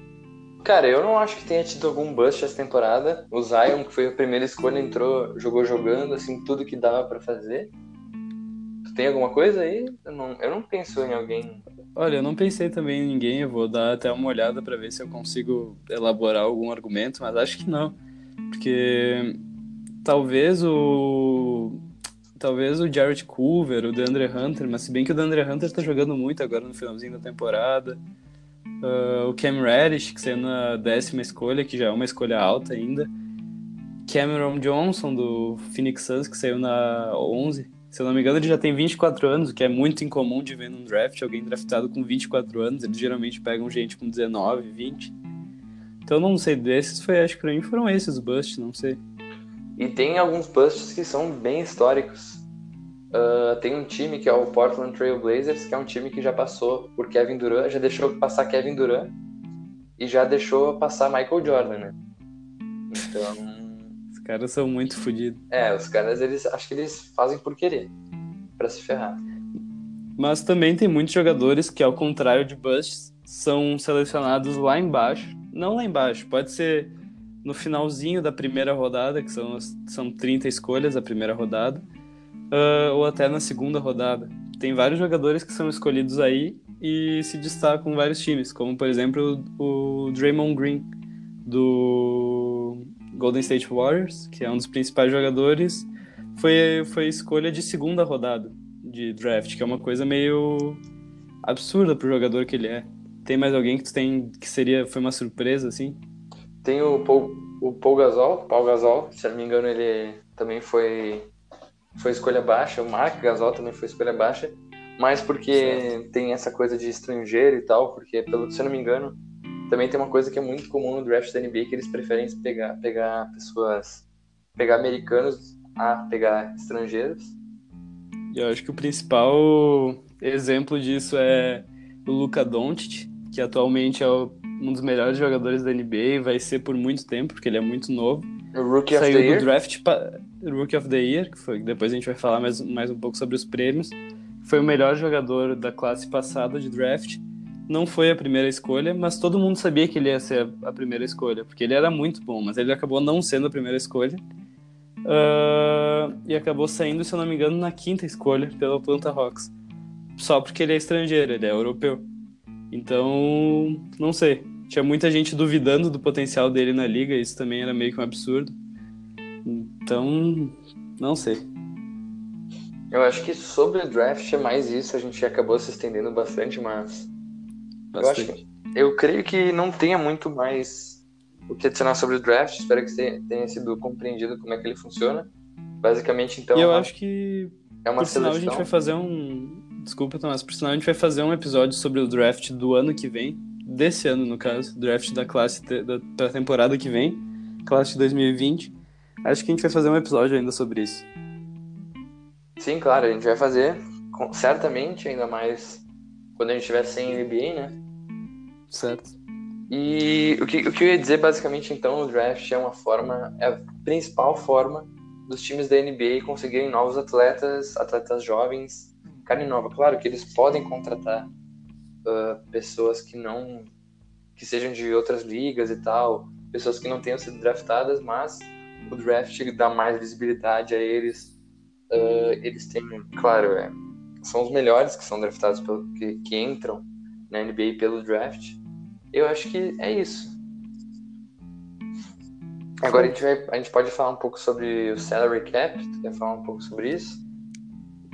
[SPEAKER 1] Cara, eu não acho que tenha tido algum bust essa temporada. O Zion, que foi a primeira escolha, entrou, jogou jogando, assim, tudo que dava para fazer. Tu tem alguma coisa aí? Eu não, eu não penso em alguém
[SPEAKER 2] Olha, eu não pensei também em ninguém, eu vou dar até uma olhada para ver se eu consigo elaborar algum argumento, mas acho que não. Porque talvez o talvez o Jared Culver, o DeAndre Hunter, mas se bem que o DeAndre Hunter tá jogando muito agora no finalzinho da temporada. Uh, o Cam Reddish, que saiu na décima escolha, que já é uma escolha alta ainda. Cameron Johnson, do Phoenix Suns, que saiu na 11. Se eu não me engano, ele já tem 24 anos, o que é muito incomum de ver num draft alguém draftado com 24 anos. Eles geralmente pegam gente com 19, 20. Então não sei desses, foi, acho que pra mim foram esses busts, não sei.
[SPEAKER 1] E tem alguns busts que são bem históricos. Uh, tem um time que é o Portland Trail Blazers, que é um time que já passou por Kevin Durant, já deixou passar Kevin Durant e já deixou passar Michael Jordan, né? Então
[SPEAKER 2] caras são muito fodidos.
[SPEAKER 1] É, os caras, eles acho que eles fazem por querer, para se ferrar.
[SPEAKER 2] Mas também tem muitos jogadores que, ao contrário de Busts, são selecionados lá embaixo. Não lá embaixo, pode ser no finalzinho da primeira rodada, que são, são 30 escolhas a primeira rodada, uh, ou até na segunda rodada. Tem vários jogadores que são escolhidos aí e se destacam vários times, como por exemplo o, o Draymond Green, do Golden State Warriors, que é um dos principais jogadores, foi, foi escolha de segunda rodada de draft, que é uma coisa meio absurda pro jogador que ele é. Tem mais alguém que tu tem que seria foi uma surpresa assim?
[SPEAKER 1] Tem o Paul, o Paul Gasol, Paul Gasol, se não me engano ele também foi foi escolha baixa, o Mark Gasol também foi escolha baixa. mais porque certo. tem essa coisa de estrangeiro e tal, porque, pelo se eu não me engano, também tem uma coisa que é muito comum no draft da NBA, que eles preferem pegar, pegar pessoas, pegar americanos a pegar estrangeiros.
[SPEAKER 2] Eu acho que o principal exemplo disso é o Luka Doncic, que atualmente é um dos melhores jogadores da NBA, vai ser por muito tempo, porque ele é muito novo.
[SPEAKER 1] O Rookie
[SPEAKER 2] Saiu
[SPEAKER 1] of the
[SPEAKER 2] do
[SPEAKER 1] Year?
[SPEAKER 2] draft, Rookie of the Year, que foi, depois a gente vai falar mais, mais um pouco sobre os prêmios. Foi o melhor jogador da classe passada de draft. Não foi a primeira escolha, mas todo mundo sabia que ele ia ser a primeira escolha, porque ele era muito bom, mas ele acabou não sendo a primeira escolha. Uh, e acabou saindo, se eu não me engano, na quinta escolha pelo Atlanta Hawks. Só porque ele é estrangeiro, ele é europeu. Então, não sei. Tinha muita gente duvidando do potencial dele na liga, isso também era meio que um absurdo. Então, não sei.
[SPEAKER 1] Eu acho que sobre o draft é mais isso, a gente acabou se estendendo bastante, mas. Bastante. Eu, acho que, eu creio que não tenha muito mais o que adicionar sobre o draft. Espero que tenha sido compreendido como é que ele funciona. Basicamente, então.
[SPEAKER 2] E eu acho que. É uma por seleção. sinal, a gente vai fazer um. Desculpa, Tomás, por sinal, a gente vai fazer um episódio sobre o draft do ano que vem. Desse ano, no caso. Draft da classe da, da temporada que vem. Classe de 2020. Acho que a gente vai fazer um episódio ainda sobre isso.
[SPEAKER 1] Sim, claro, a gente vai fazer. Certamente, ainda mais quando a gente estiver sem NBA, né?
[SPEAKER 2] Certo.
[SPEAKER 1] E o que, o que eu ia dizer basicamente então, o draft é uma forma, é a principal forma dos times da NBA conseguirem novos atletas, atletas jovens, carne nova. Claro que eles podem contratar uh, pessoas que não, que sejam de outras ligas e tal, pessoas que não tenham sido draftadas, mas o draft dá mais visibilidade a eles, uh, eles têm, claro, é, são os melhores que são draftados, pelo, que, que entram na NBA pelo draft. Eu acho que é isso. Agora a gente, vai, a gente pode falar um pouco sobre o salary cap. Tu quer falar um pouco sobre isso?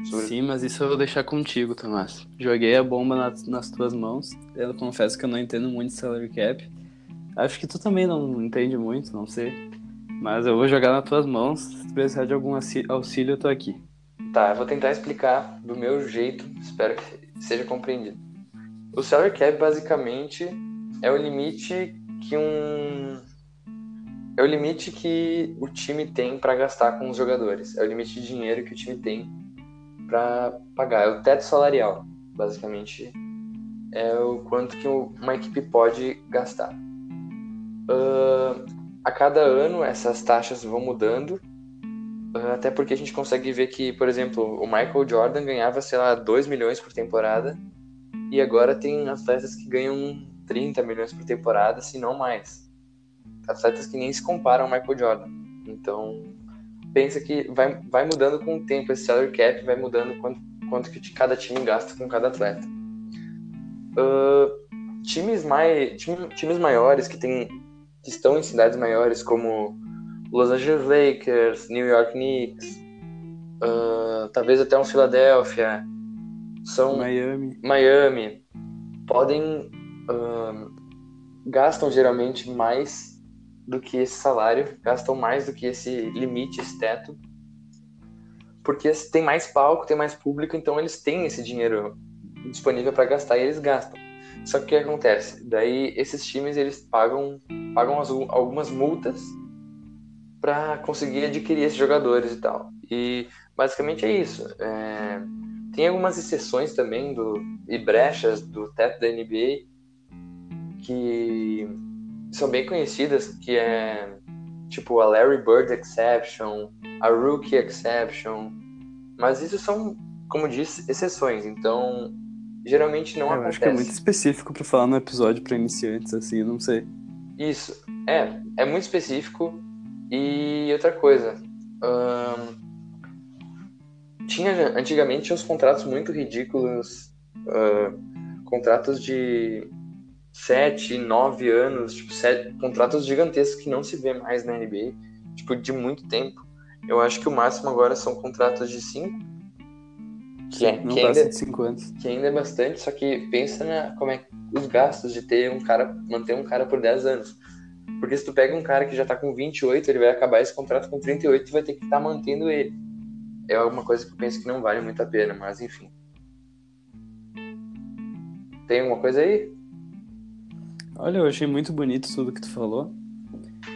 [SPEAKER 2] Sobre... Sim, mas isso eu vou deixar contigo, Tomás. Joguei a bomba nas, nas tuas mãos. Eu confesso que eu não entendo muito de salary cap. Acho que tu também não entende muito, não sei. Mas eu vou jogar nas tuas mãos. Se precisar de algum auxílio, eu tô aqui.
[SPEAKER 1] Tá, eu vou tentar explicar do meu jeito. Espero que seja compreendido. O salary cap basicamente é o limite que um é o limite que o time tem para gastar com os jogadores. É o limite de dinheiro que o time tem para pagar. É o teto salarial, basicamente. É o quanto que uma equipe pode gastar. Uh, a cada ano essas taxas vão mudando, ah, até porque a gente consegue ver que, por exemplo, o Michael Jordan ganhava, sei lá, 2 milhões por temporada, e agora tem atletas que ganham 30 milhões por temporada, se não mais. Atletas que nem se comparam ao Michael Jordan. Então, pensa que vai, vai mudando com o tempo, esse salary cap vai mudando quanto, quanto que cada time gasta com cada atleta. Uh, times, mais, time, times maiores que tem que estão em cidades maiores como Los Angeles Lakers, New York Knicks, uh, talvez até um Philadelphia, são
[SPEAKER 2] Miami,
[SPEAKER 1] Miami podem uh, gastam geralmente mais do que esse salário, gastam mais do que esse limite, esse teto, porque tem mais palco, tem mais público, então eles têm esse dinheiro disponível para gastar e eles gastam. Só que o que acontece? Daí esses times eles pagam, pagam as, algumas multas para conseguir adquirir esses jogadores e tal. E basicamente é isso. É, tem algumas exceções também do, e brechas do teto da NBA que são bem conhecidas, que é tipo a Larry Bird Exception, a Rookie Exception, mas isso são, como disse, exceções. Então geralmente não
[SPEAKER 2] é,
[SPEAKER 1] acontece.
[SPEAKER 2] acho que é muito específico para falar no episódio para iniciantes, assim, não sei.
[SPEAKER 1] Isso, é, é muito específico. E outra coisa, hum, tinha antigamente uns contratos muito ridículos, contratos de 7, 9 anos, tipo, sete, contratos gigantescos que não se vê mais na NBA, tipo, de muito tempo. Eu acho que o máximo agora são contratos de 5
[SPEAKER 2] que, é, que ainda, cinco anos.
[SPEAKER 1] Que ainda é bastante, só que pensa na, como é os gastos de ter um cara, manter um cara por 10 anos. Porque se tu pega um cara que já tá com 28, ele vai acabar esse contrato com 38 e vai ter que estar tá mantendo ele. É alguma coisa que eu penso que não vale muito a pena, mas enfim. tem alguma coisa aí?
[SPEAKER 2] Olha, eu achei muito bonito tudo que tu falou.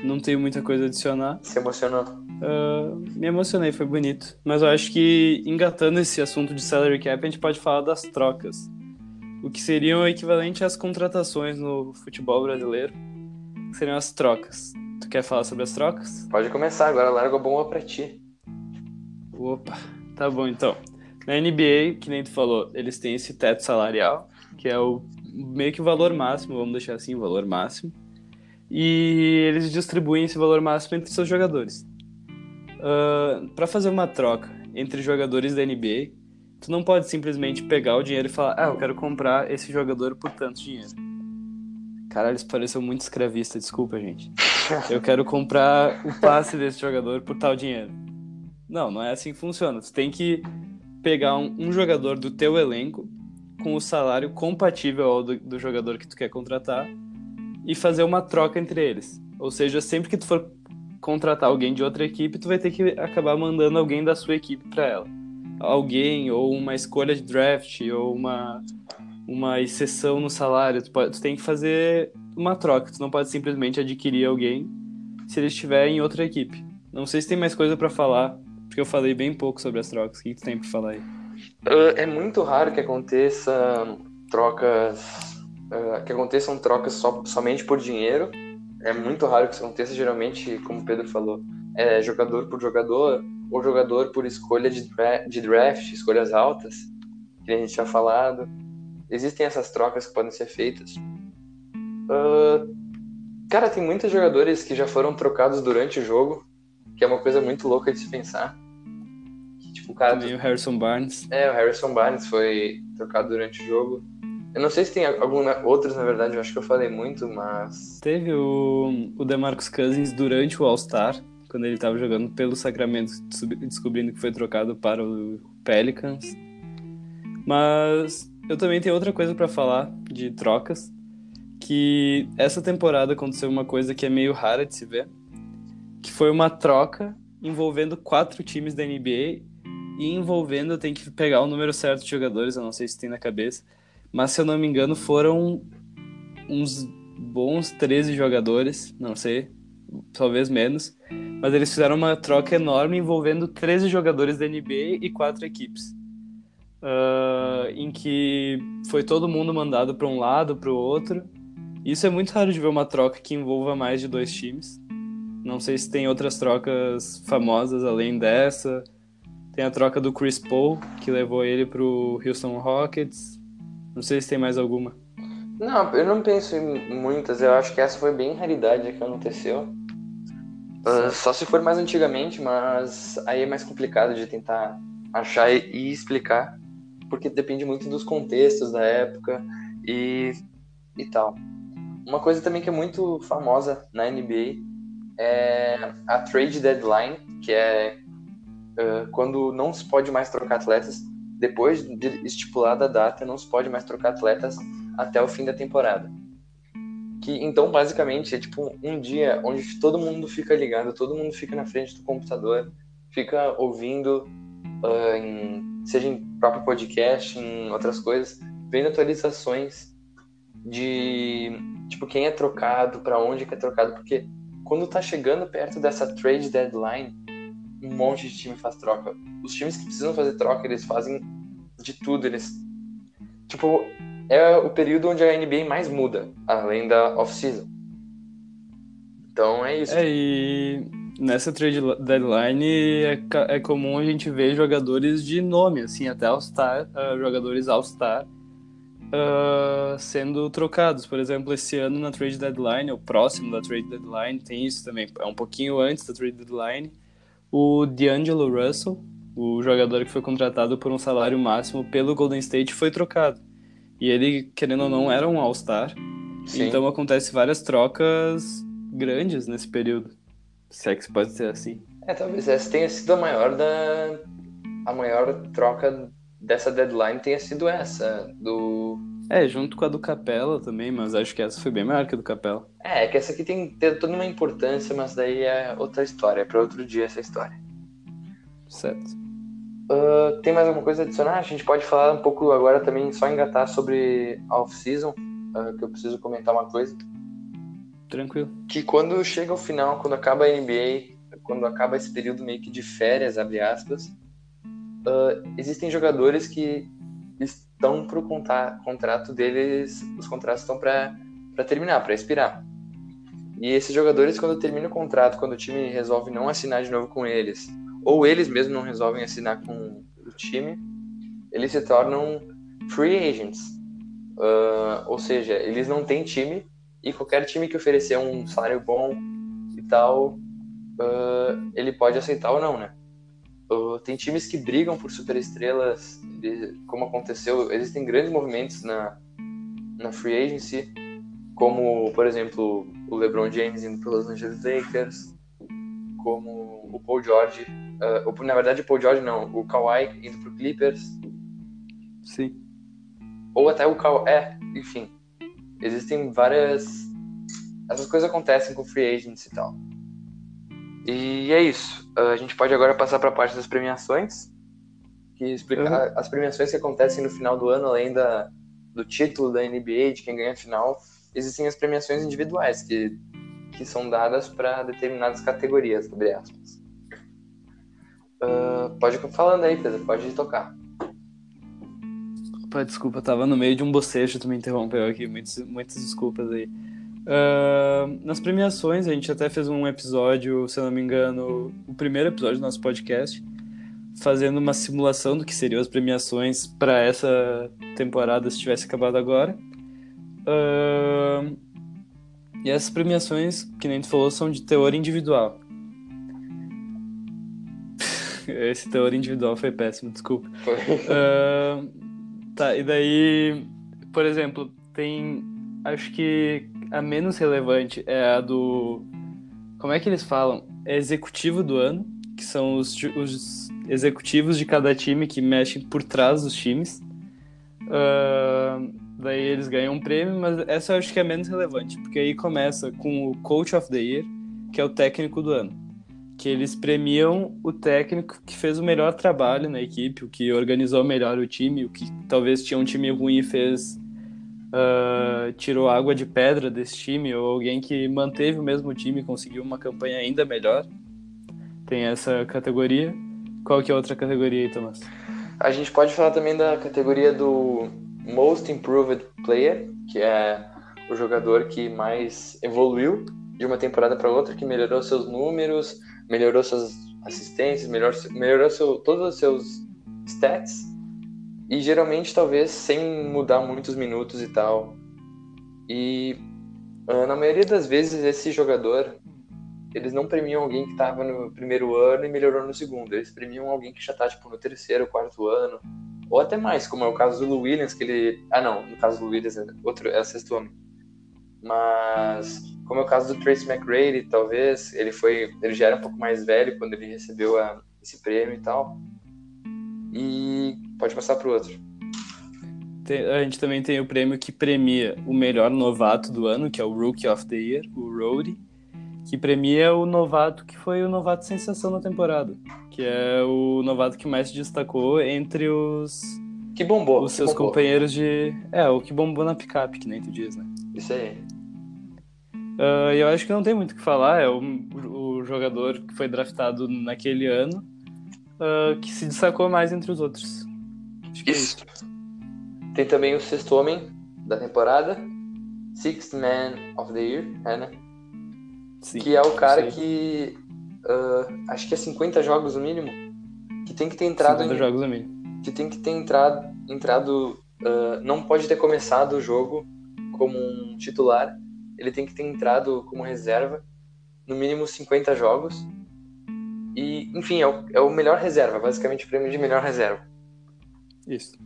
[SPEAKER 2] Não tenho muita coisa a adicionar.
[SPEAKER 1] Se emocionou?
[SPEAKER 2] Uh, me emocionei, foi bonito. Mas eu acho que, engatando esse assunto de salary cap, a gente pode falar das trocas. O que seriam o equivalente às contratações no futebol brasileiro. Que seriam as trocas. Tu quer falar sobre as trocas?
[SPEAKER 1] Pode começar, agora larga a bomba pra ti.
[SPEAKER 2] Opa, tá bom então. Na NBA, que nem tu falou, eles têm esse teto salarial, que é o meio que o valor máximo, vamos deixar assim, o valor máximo. E eles distribuem esse valor máximo entre seus jogadores. Uh, para fazer uma troca entre jogadores da NBA, tu não pode simplesmente pegar o dinheiro e falar, ah, eu quero comprar esse jogador por tanto dinheiro. Caralho, isso pareceu muito escravista, desculpa, gente. Eu quero comprar o passe desse jogador por tal dinheiro. Não, não é assim que funciona. Tu tem que pegar um, um jogador do teu elenco com o salário compatível ao do, do, jogador que tu quer contratar e fazer uma troca entre eles. Ou seja, sempre que tu for contratar alguém de outra equipe, tu vai ter que acabar mandando alguém da sua equipe para ela. Alguém, ou uma escolha de draft, ou uma, uma exceção no salário. Tu, pode, tu tem que fazer uma troca. Tu não pode simplesmente adquirir alguém se ele estiver em outra equipe. Não sei se tem mais coisa para falar porque eu falei bem pouco sobre as trocas. O que, tu tem pra falar aí?
[SPEAKER 1] Uh, é muito raro que aconteça trocas. Uh, que aconteçam trocas so, somente por dinheiro. É muito raro que isso aconteça. Geralmente, como o Pedro falou, é jogador por jogador ou jogador por escolha de, dra de draft, escolhas altas, que a gente tinha falado. Existem essas trocas que podem ser feitas. Uh, cara, tem muitos jogadores que já foram trocados durante o jogo, que é uma coisa muito louca de se pensar.
[SPEAKER 2] Tipo, o cara. Também o Harrison Barnes.
[SPEAKER 1] É, o Harrison Barnes foi trocado durante o jogo. Eu não sei se tem algum outros, na verdade, eu acho que eu falei muito, mas.
[SPEAKER 2] Teve o, o DeMarcus Cousins durante o All-Star, quando ele estava jogando pelo Sacramento, descobrindo que foi trocado para o Pelicans. Mas eu também tenho outra coisa para falar de trocas, que essa temporada aconteceu uma coisa que é meio rara de se ver, que foi uma troca envolvendo quatro times da NBA e envolvendo, eu tenho que pegar o número certo de jogadores, eu não sei se tem na cabeça, mas se eu não me engano foram uns bons 13 jogadores, não sei, talvez menos, mas eles fizeram uma troca enorme envolvendo 13 jogadores da NBA e quatro equipes. Uh, em que foi todo mundo mandado para um lado, para o outro. Isso é muito raro de ver uma troca que envolva mais de dois times. Não sei se tem outras trocas famosas além dessa. Tem a troca do Chris Paul, que levou ele pro Houston Rockets. Não sei se tem mais alguma.
[SPEAKER 1] Não, eu não penso em muitas. Eu acho que essa foi bem raridade que aconteceu. Uh, só se for mais antigamente, mas aí é mais complicado de tentar achar e explicar, porque depende muito dos contextos da época e, e tal. Uma coisa também que é muito famosa na NBA é a trade deadline, que é uh, quando não se pode mais trocar atletas, depois de estipulada a data, não se pode mais trocar atletas até o fim da temporada. Que então basicamente é tipo um dia onde todo mundo fica ligado, todo mundo fica na frente do computador, fica ouvindo, uh, em, seja em próprio podcast, em outras coisas, vendo atualizações de tipo quem é trocado, para onde é trocado, porque quando tá chegando perto dessa trade deadline, um monte de time faz troca. Os times que precisam fazer troca, eles fazem de tudo. Eles. Tipo, é o período onde a NBA mais muda, além da off-season. Então é isso.
[SPEAKER 2] É, e nessa trade deadline é, é comum a gente ver jogadores de nome, assim, até All-Star, uh, jogadores All-Star. Uh, sendo trocados. Por exemplo, esse ano na trade deadline, o próximo da trade deadline, tem isso também. É um pouquinho antes da trade deadline o D'Angelo Russell, o jogador que foi contratado por um salário máximo pelo Golden State, foi trocado. E ele, querendo ou não, era um All-Star. Então acontece várias trocas grandes nesse período. Se é que se pode ser assim.
[SPEAKER 1] É, talvez essa tenha sido a maior da. A maior troca dessa deadline tenha sido essa, do
[SPEAKER 2] é, junto com a do Capela também, mas acho que essa foi bem maior que a do Capela.
[SPEAKER 1] É, que essa aqui tem, tem toda uma importância, mas daí é outra história, é para outro dia essa história.
[SPEAKER 2] Certo.
[SPEAKER 1] Uh, tem mais alguma coisa a adicionar? A gente pode falar um pouco agora também, só engatar sobre a off-season, uh, que eu preciso comentar uma coisa.
[SPEAKER 2] Tranquilo.
[SPEAKER 1] Que quando chega ao final, quando acaba a NBA, quando acaba esse período meio que de férias, abre aspas, uh, existem jogadores que estão pro contrato deles, os contratos estão para terminar, para expirar. E esses jogadores, quando termina o contrato, quando o time resolve não assinar de novo com eles, ou eles mesmos não resolvem assinar com o time, eles se tornam free agents. Uh, ou seja, eles não têm time e qualquer time que oferecer um salário bom e tal, uh, ele pode aceitar ou não, né? Uh, tem times que brigam por superestrelas, como aconteceu, existem grandes movimentos na, na free agency, como, por exemplo, o LeBron James indo para Los Angeles Lakers, como o Paul George, uh, na verdade o Paul George não, o Kawhi indo para Clippers.
[SPEAKER 2] Sim.
[SPEAKER 1] Ou até o Kawhi, é, enfim. Existem várias essas coisas acontecem com free agents e tal. E é isso. Uh, a gente pode agora passar para a parte das premiações, que explicar uhum. as premiações que acontecem no final do ano, além da, do título da NBA, de quem ganha a final, existem as premiações individuais, que, que são dadas para determinadas categorias, abre aspas. Uh, pode ir falando aí, Pedro, pode tocar.
[SPEAKER 2] Opa, desculpa, tava no meio de um bocejo, tu me interrompeu aqui, muitas, muitas desculpas aí. Uh, nas premiações, a gente até fez um episódio, se eu não me engano, o primeiro episódio do nosso podcast, fazendo uma simulação do que seriam as premiações para essa temporada se tivesse acabado agora. Uh, e essas premiações, que nem tu falou, são de teor individual. Esse teor individual foi péssimo, desculpa. Uh, tá, e daí, por exemplo, tem. Acho que a menos relevante é a do. Como é que eles falam? É executivo do ano, que são os, os executivos de cada time que mexem por trás dos times. Uh, daí eles ganham um prêmio, mas essa eu acho que é menos relevante, porque aí começa com o Coach of the Year, que é o técnico do ano. Que eles premiam o técnico que fez o melhor trabalho na equipe, o que organizou melhor o time, o que talvez tinha um time ruim e fez. Uh, tirou água de pedra desse time, ou alguém que manteve o mesmo time e conseguiu uma campanha ainda melhor. Tem essa categoria. Qual que é a outra categoria aí, Thomas?
[SPEAKER 1] A gente pode falar também da categoria do Most Improved Player, que é o jogador que mais evoluiu de uma temporada para outra, que melhorou seus números, melhorou suas assistências, melhorou, melhorou seu, todos os seus stats, e geralmente talvez sem mudar muitos minutos e tal. E uh, na maioria das vezes esse jogador, eles não premiam alguém que estava no primeiro ano e melhorou no segundo, eles premiam alguém que já está tipo no terceiro, quarto ano, ou até mais, como é o caso do Williams, que ele. Ah, não, no caso do Williams é outro, é o sexto homem. Mas, como é o caso do Tracy McGrady, talvez, ele foi. Ele já era um pouco mais velho quando ele recebeu a, esse prêmio e tal. E pode passar para o outro.
[SPEAKER 2] Tem, a gente também tem o prêmio que premia o melhor novato do ano, que é o Rookie of the Year, o Roadie, que premia o novato que foi o novato sensação da temporada que é o novato que mais se destacou entre os
[SPEAKER 1] que bombou,
[SPEAKER 2] os seus
[SPEAKER 1] bombou.
[SPEAKER 2] companheiros de é o que bombou na picape, que nem tu diz, né?
[SPEAKER 1] Isso aí.
[SPEAKER 2] Uh, eu acho que não tem muito o que falar. É o, o jogador que foi draftado naquele ano uh, que se destacou mais entre os outros.
[SPEAKER 1] Acho que isso. É isso. Tem também o sexto homem da temporada, Sixth Man of the Year, é, né? Sim, que é o cara que uh, acho que é 50 jogos no mínimo, que tem que ter entrado
[SPEAKER 2] 50 em, jogos no mínimo.
[SPEAKER 1] que tem que ter entrado, entrado uh, não pode ter começado o jogo como um titular, ele tem que ter entrado como reserva, no mínimo 50 jogos. E, enfim, é o, é o melhor reserva, basicamente o prêmio de melhor reserva.
[SPEAKER 2] Isso.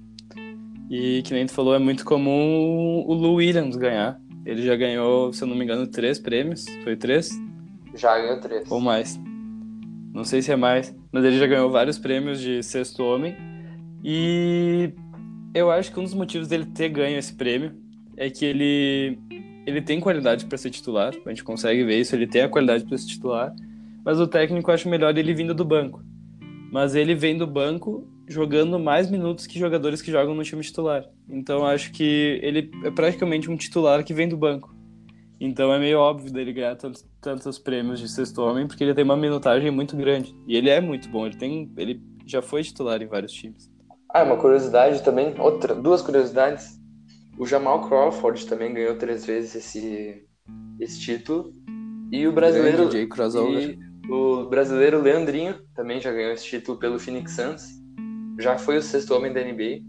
[SPEAKER 2] E que nem tu falou, é muito comum o Lou Williams ganhar. Ele já ganhou, se eu não me engano, três prêmios. Foi três?
[SPEAKER 1] Já ganhou três.
[SPEAKER 2] Ou mais. Não sei se é mais, mas ele já ganhou vários prêmios de sexto homem. E eu acho que um dos motivos dele ter ganho esse prêmio é que ele ele tem qualidade para ser titular, a gente consegue ver isso, ele tem a qualidade para ser titular, mas o técnico acha melhor ele vindo do banco. Mas ele vem do banco jogando mais minutos que jogadores que jogam no time titular. Então acho que ele é praticamente um titular que vem do banco. Então é meio óbvio dele ganhar tantos, tantos prêmios de sexto homem, porque ele tem uma minutagem muito grande. E ele é muito bom, ele tem. ele já foi titular em vários times.
[SPEAKER 1] Ah, uma curiosidade também, outra, duas curiosidades. O Jamal Crawford também ganhou três vezes esse, esse título. E o brasileiro.
[SPEAKER 2] DJ Crossover.
[SPEAKER 1] E o brasileiro Leandrinho também já ganhou esse título pelo Phoenix Suns. Já foi o sexto homem da NBA.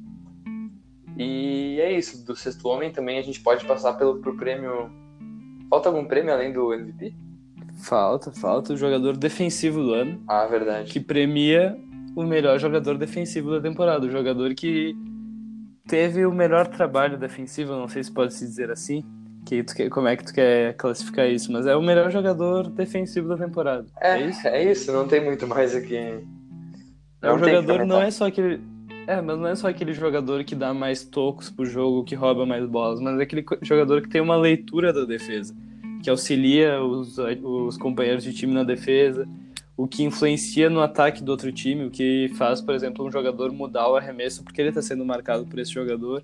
[SPEAKER 1] E é isso, do sexto homem também a gente pode passar pelo pro prêmio. Falta algum prêmio além do MVP?
[SPEAKER 2] Falta, falta o jogador defensivo do ano.
[SPEAKER 1] Ah, verdade.
[SPEAKER 2] Que premia o melhor jogador defensivo da temporada. O jogador que teve o melhor trabalho defensivo, não sei se pode se dizer assim. Que tu quer, como é que tu quer classificar isso? Mas é o melhor jogador defensivo da temporada.
[SPEAKER 1] É, é isso? É isso, não tem muito mais aqui.
[SPEAKER 2] É o jogador não é só aquele. É, mas não é só aquele jogador que dá mais tocos pro jogo, que rouba mais bolas, mas é aquele jogador que tem uma leitura da defesa, que auxilia os, os companheiros de time na defesa, o que influencia no ataque do outro time, o que faz, por exemplo, um jogador mudar o arremesso porque ele está sendo marcado por esse jogador.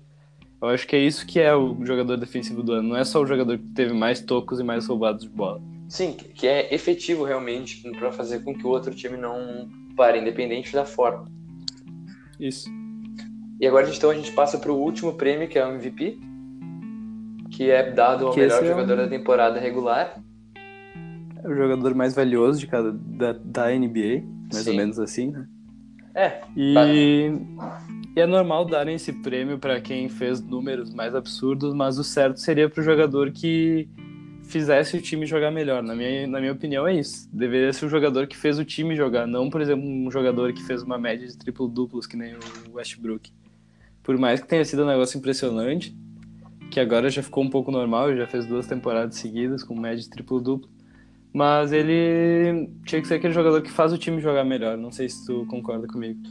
[SPEAKER 2] Eu acho que é isso que é o jogador defensivo do ano, não é só o jogador que teve mais tocos e mais roubados de bola.
[SPEAKER 1] Sim, que é efetivo realmente para fazer com que o outro time não pare, independente da forma.
[SPEAKER 2] Isso.
[SPEAKER 1] E agora então a gente passa para o último prêmio, que é o MVP, que é dado ao que melhor jogador é um... da temporada regular
[SPEAKER 2] é o jogador mais valioso de cada, da, da NBA, mais Sim. ou menos assim, né?
[SPEAKER 1] É.
[SPEAKER 2] E, e é normal darem esse prêmio para quem fez números mais absurdos, mas o certo seria para o jogador que fizesse o time jogar melhor. Na minha, na minha opinião, é isso. Deveria ser o jogador que fez o time jogar, não, por exemplo, um jogador que fez uma média de triplo-duplos, que nem o Westbrook. Por mais que tenha sido um negócio impressionante, que agora já ficou um pouco normal, já fez duas temporadas seguidas com média de triplo-duplo, mas ele tinha que ser aquele jogador que faz o time jogar melhor. Não sei se tu concorda comigo.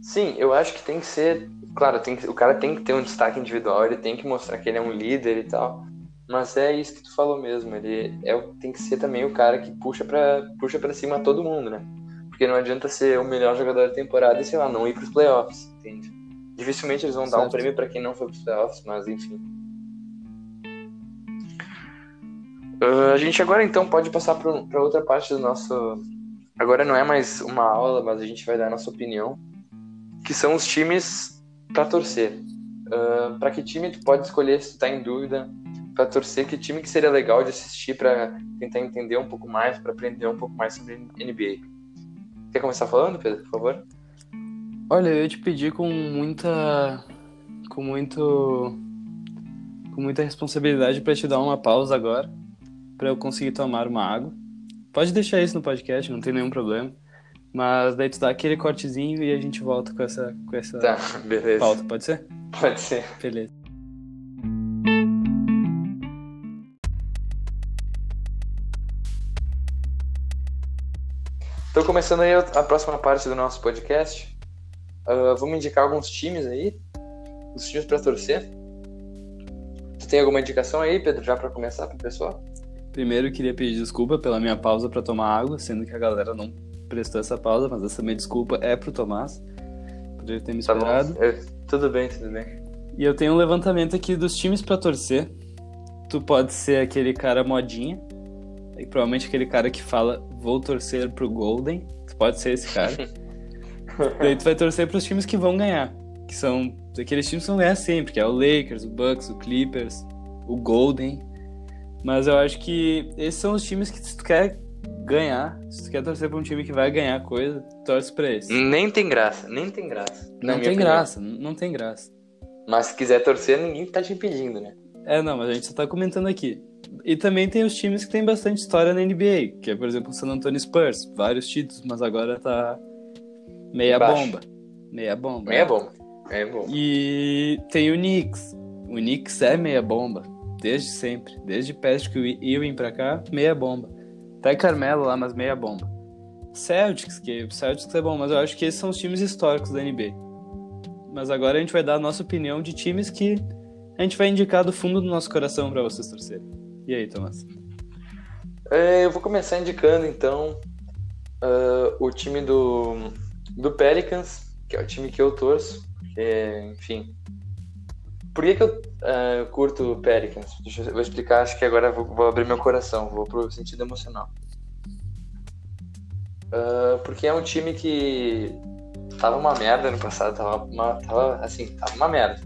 [SPEAKER 1] Sim, eu acho que tem que ser. Claro, tem que, o cara tem que ter um destaque individual, ele tem que mostrar que ele é um líder e tal. Mas é isso que tu falou mesmo. Ele é, tem que ser também o cara que puxa pra, puxa pra cima todo mundo, né? Porque não adianta ser o melhor jogador da temporada e, sei lá, não ir pros playoffs, entende? Dificilmente eles vão certo. dar um prêmio para quem não foi pros playoffs, mas enfim. Uh, a gente agora então pode passar para outra parte do nosso. Agora não é mais uma aula, mas a gente vai dar a nossa opinião, que são os times para torcer. Uh, ah, para que time tu pode escolher se tu tá em dúvida para torcer? Que time que seria legal de assistir para tentar entender um pouco mais, para aprender um pouco mais sobre NBA? Quer começar falando, Pedro, por favor?
[SPEAKER 2] Olha, eu te pedir com muita, com muito, com muita responsabilidade para te dar uma pausa agora para eu conseguir tomar uma água. Pode deixar isso no podcast, não tem nenhum problema. Mas daí tu dá aquele cortezinho e a gente volta com essa, com essa
[SPEAKER 1] tá, beleza.
[SPEAKER 2] pauta, pode ser?
[SPEAKER 1] Pode ser.
[SPEAKER 2] Beleza.
[SPEAKER 1] Então, começando aí a próxima parte do nosso podcast, uh, vamos indicar alguns times aí, os times para torcer. Tu tem alguma indicação aí, Pedro, já para começar para o pessoal?
[SPEAKER 2] Primeiro, queria pedir desculpa pela minha pausa para tomar água, sendo que a galera não prestou essa pausa, mas essa minha desculpa é pro Tomás. Poderia ter me tá esperado.
[SPEAKER 1] Tá tudo bem, tudo bem.
[SPEAKER 2] E eu tenho um levantamento aqui dos times para torcer. Tu pode ser aquele cara modinha, e provavelmente aquele cara que fala vou torcer pro Golden. Tu pode ser esse cara. Daí tu vai torcer pros times que vão ganhar, que são aqueles times que vão ganhar sempre, que é o Lakers, o Bucks, o Clippers, o Golden, mas eu acho que esses são os times que se tu quer ganhar, se tu quer torcer pra um time que vai ganhar coisa, torce pra esse.
[SPEAKER 1] Nem tem graça, nem tem graça.
[SPEAKER 2] Não tem graça, não tem graça.
[SPEAKER 1] Mas se quiser torcer, ninguém tá te impedindo, né?
[SPEAKER 2] É, não, mas a gente só tá comentando aqui. E também tem os times que tem bastante história na NBA, que é, por exemplo, o San Antonio Spurs, vários títulos, mas agora tá meia Baixo. bomba. Meia bomba.
[SPEAKER 1] Meia bomba. Meia bomba.
[SPEAKER 2] E tem o Knicks. O Knicks é meia bomba desde sempre. Desde Patrick Ewing pra cá, meia bomba. Até Carmelo lá, mas meia bomba. Celtics, que o Celtics é bom, mas eu acho que esses são os times históricos da NBA. Mas agora a gente vai dar a nossa opinião de times que a gente vai indicar do fundo do nosso coração para vocês torcerem. E aí, Tomás?
[SPEAKER 1] É, eu vou começar indicando então uh, o time do, do Pelicans, que é o time que eu torço. Que, enfim. Por que, que eu uh, curto o Pelicans? Deixa eu, vou explicar, acho que agora vou, vou abrir meu coração, vou pro sentido emocional. Uh, porque é um time que tava uma merda no passado, tava, uma, tava assim, tava uma merda.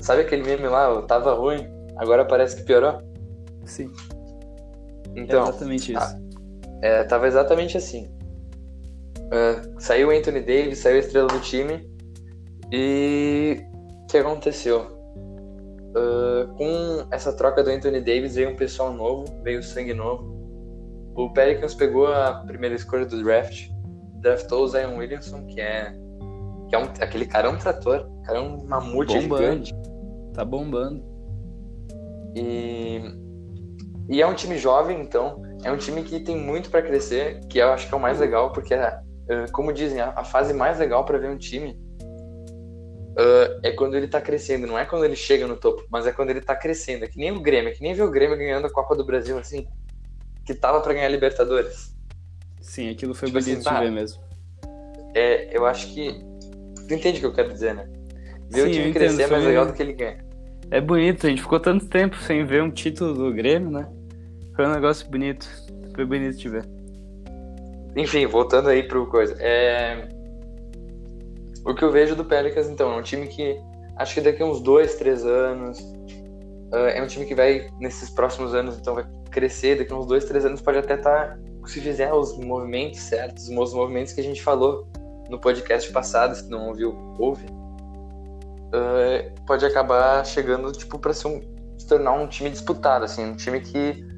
[SPEAKER 1] Sabe aquele meme lá, tava ruim, agora parece que piorou?
[SPEAKER 2] Sim.
[SPEAKER 1] Então,
[SPEAKER 2] é exatamente isso.
[SPEAKER 1] Tá, é, tava exatamente assim. Uh, saiu o Anthony Davis, saiu a estrela do time. E que aconteceu? Uh, com essa troca do Anthony Davis veio um pessoal novo, veio sangue novo. O Pelicans pegou a primeira escolha do draft, draftou o Zion Williamson, que é, que é um, aquele cara é um trator, cara é um mamute
[SPEAKER 2] bombando.
[SPEAKER 1] gigante.
[SPEAKER 2] Tá bombando.
[SPEAKER 1] E, e é um time jovem, então é um time que tem muito para crescer, que eu acho que é o mais legal, porque, é, como dizem, a, fase mais legal para ver um time uh, é quando ele tá crescendo, não é quando ele chega no topo, mas é quando ele tá crescendo. É que nem o Grêmio, é que nem ver o Grêmio ganhando a Copa do Brasil, assim, que tava para ganhar a Libertadores.
[SPEAKER 2] Sim, aquilo foi tipo bonito assim, de tá, ver mesmo.
[SPEAKER 1] É, eu acho que. Tu entende o que eu quero dizer, né? Ver Sim, o time crescer é mais legal do que ele ganha.
[SPEAKER 2] É bonito, a gente ficou tanto tempo sem ver um título do Grêmio, né? Foi um negócio bonito. Foi bonito de ver.
[SPEAKER 1] Enfim, voltando aí pro coisa. É... O que eu vejo do Pelicans, então, é um time que acho que daqui a uns dois, três anos. Uh, é um time que vai, nesses próximos anos, então, vai crescer. Daqui a uns dois, três anos pode até estar, tá, se fizer os movimentos certos, os movimentos que a gente falou no podcast passado, se não ouviu, ouve. Uh, pode acabar chegando, tipo, para ser um, se tornar um time disputado, assim, um time que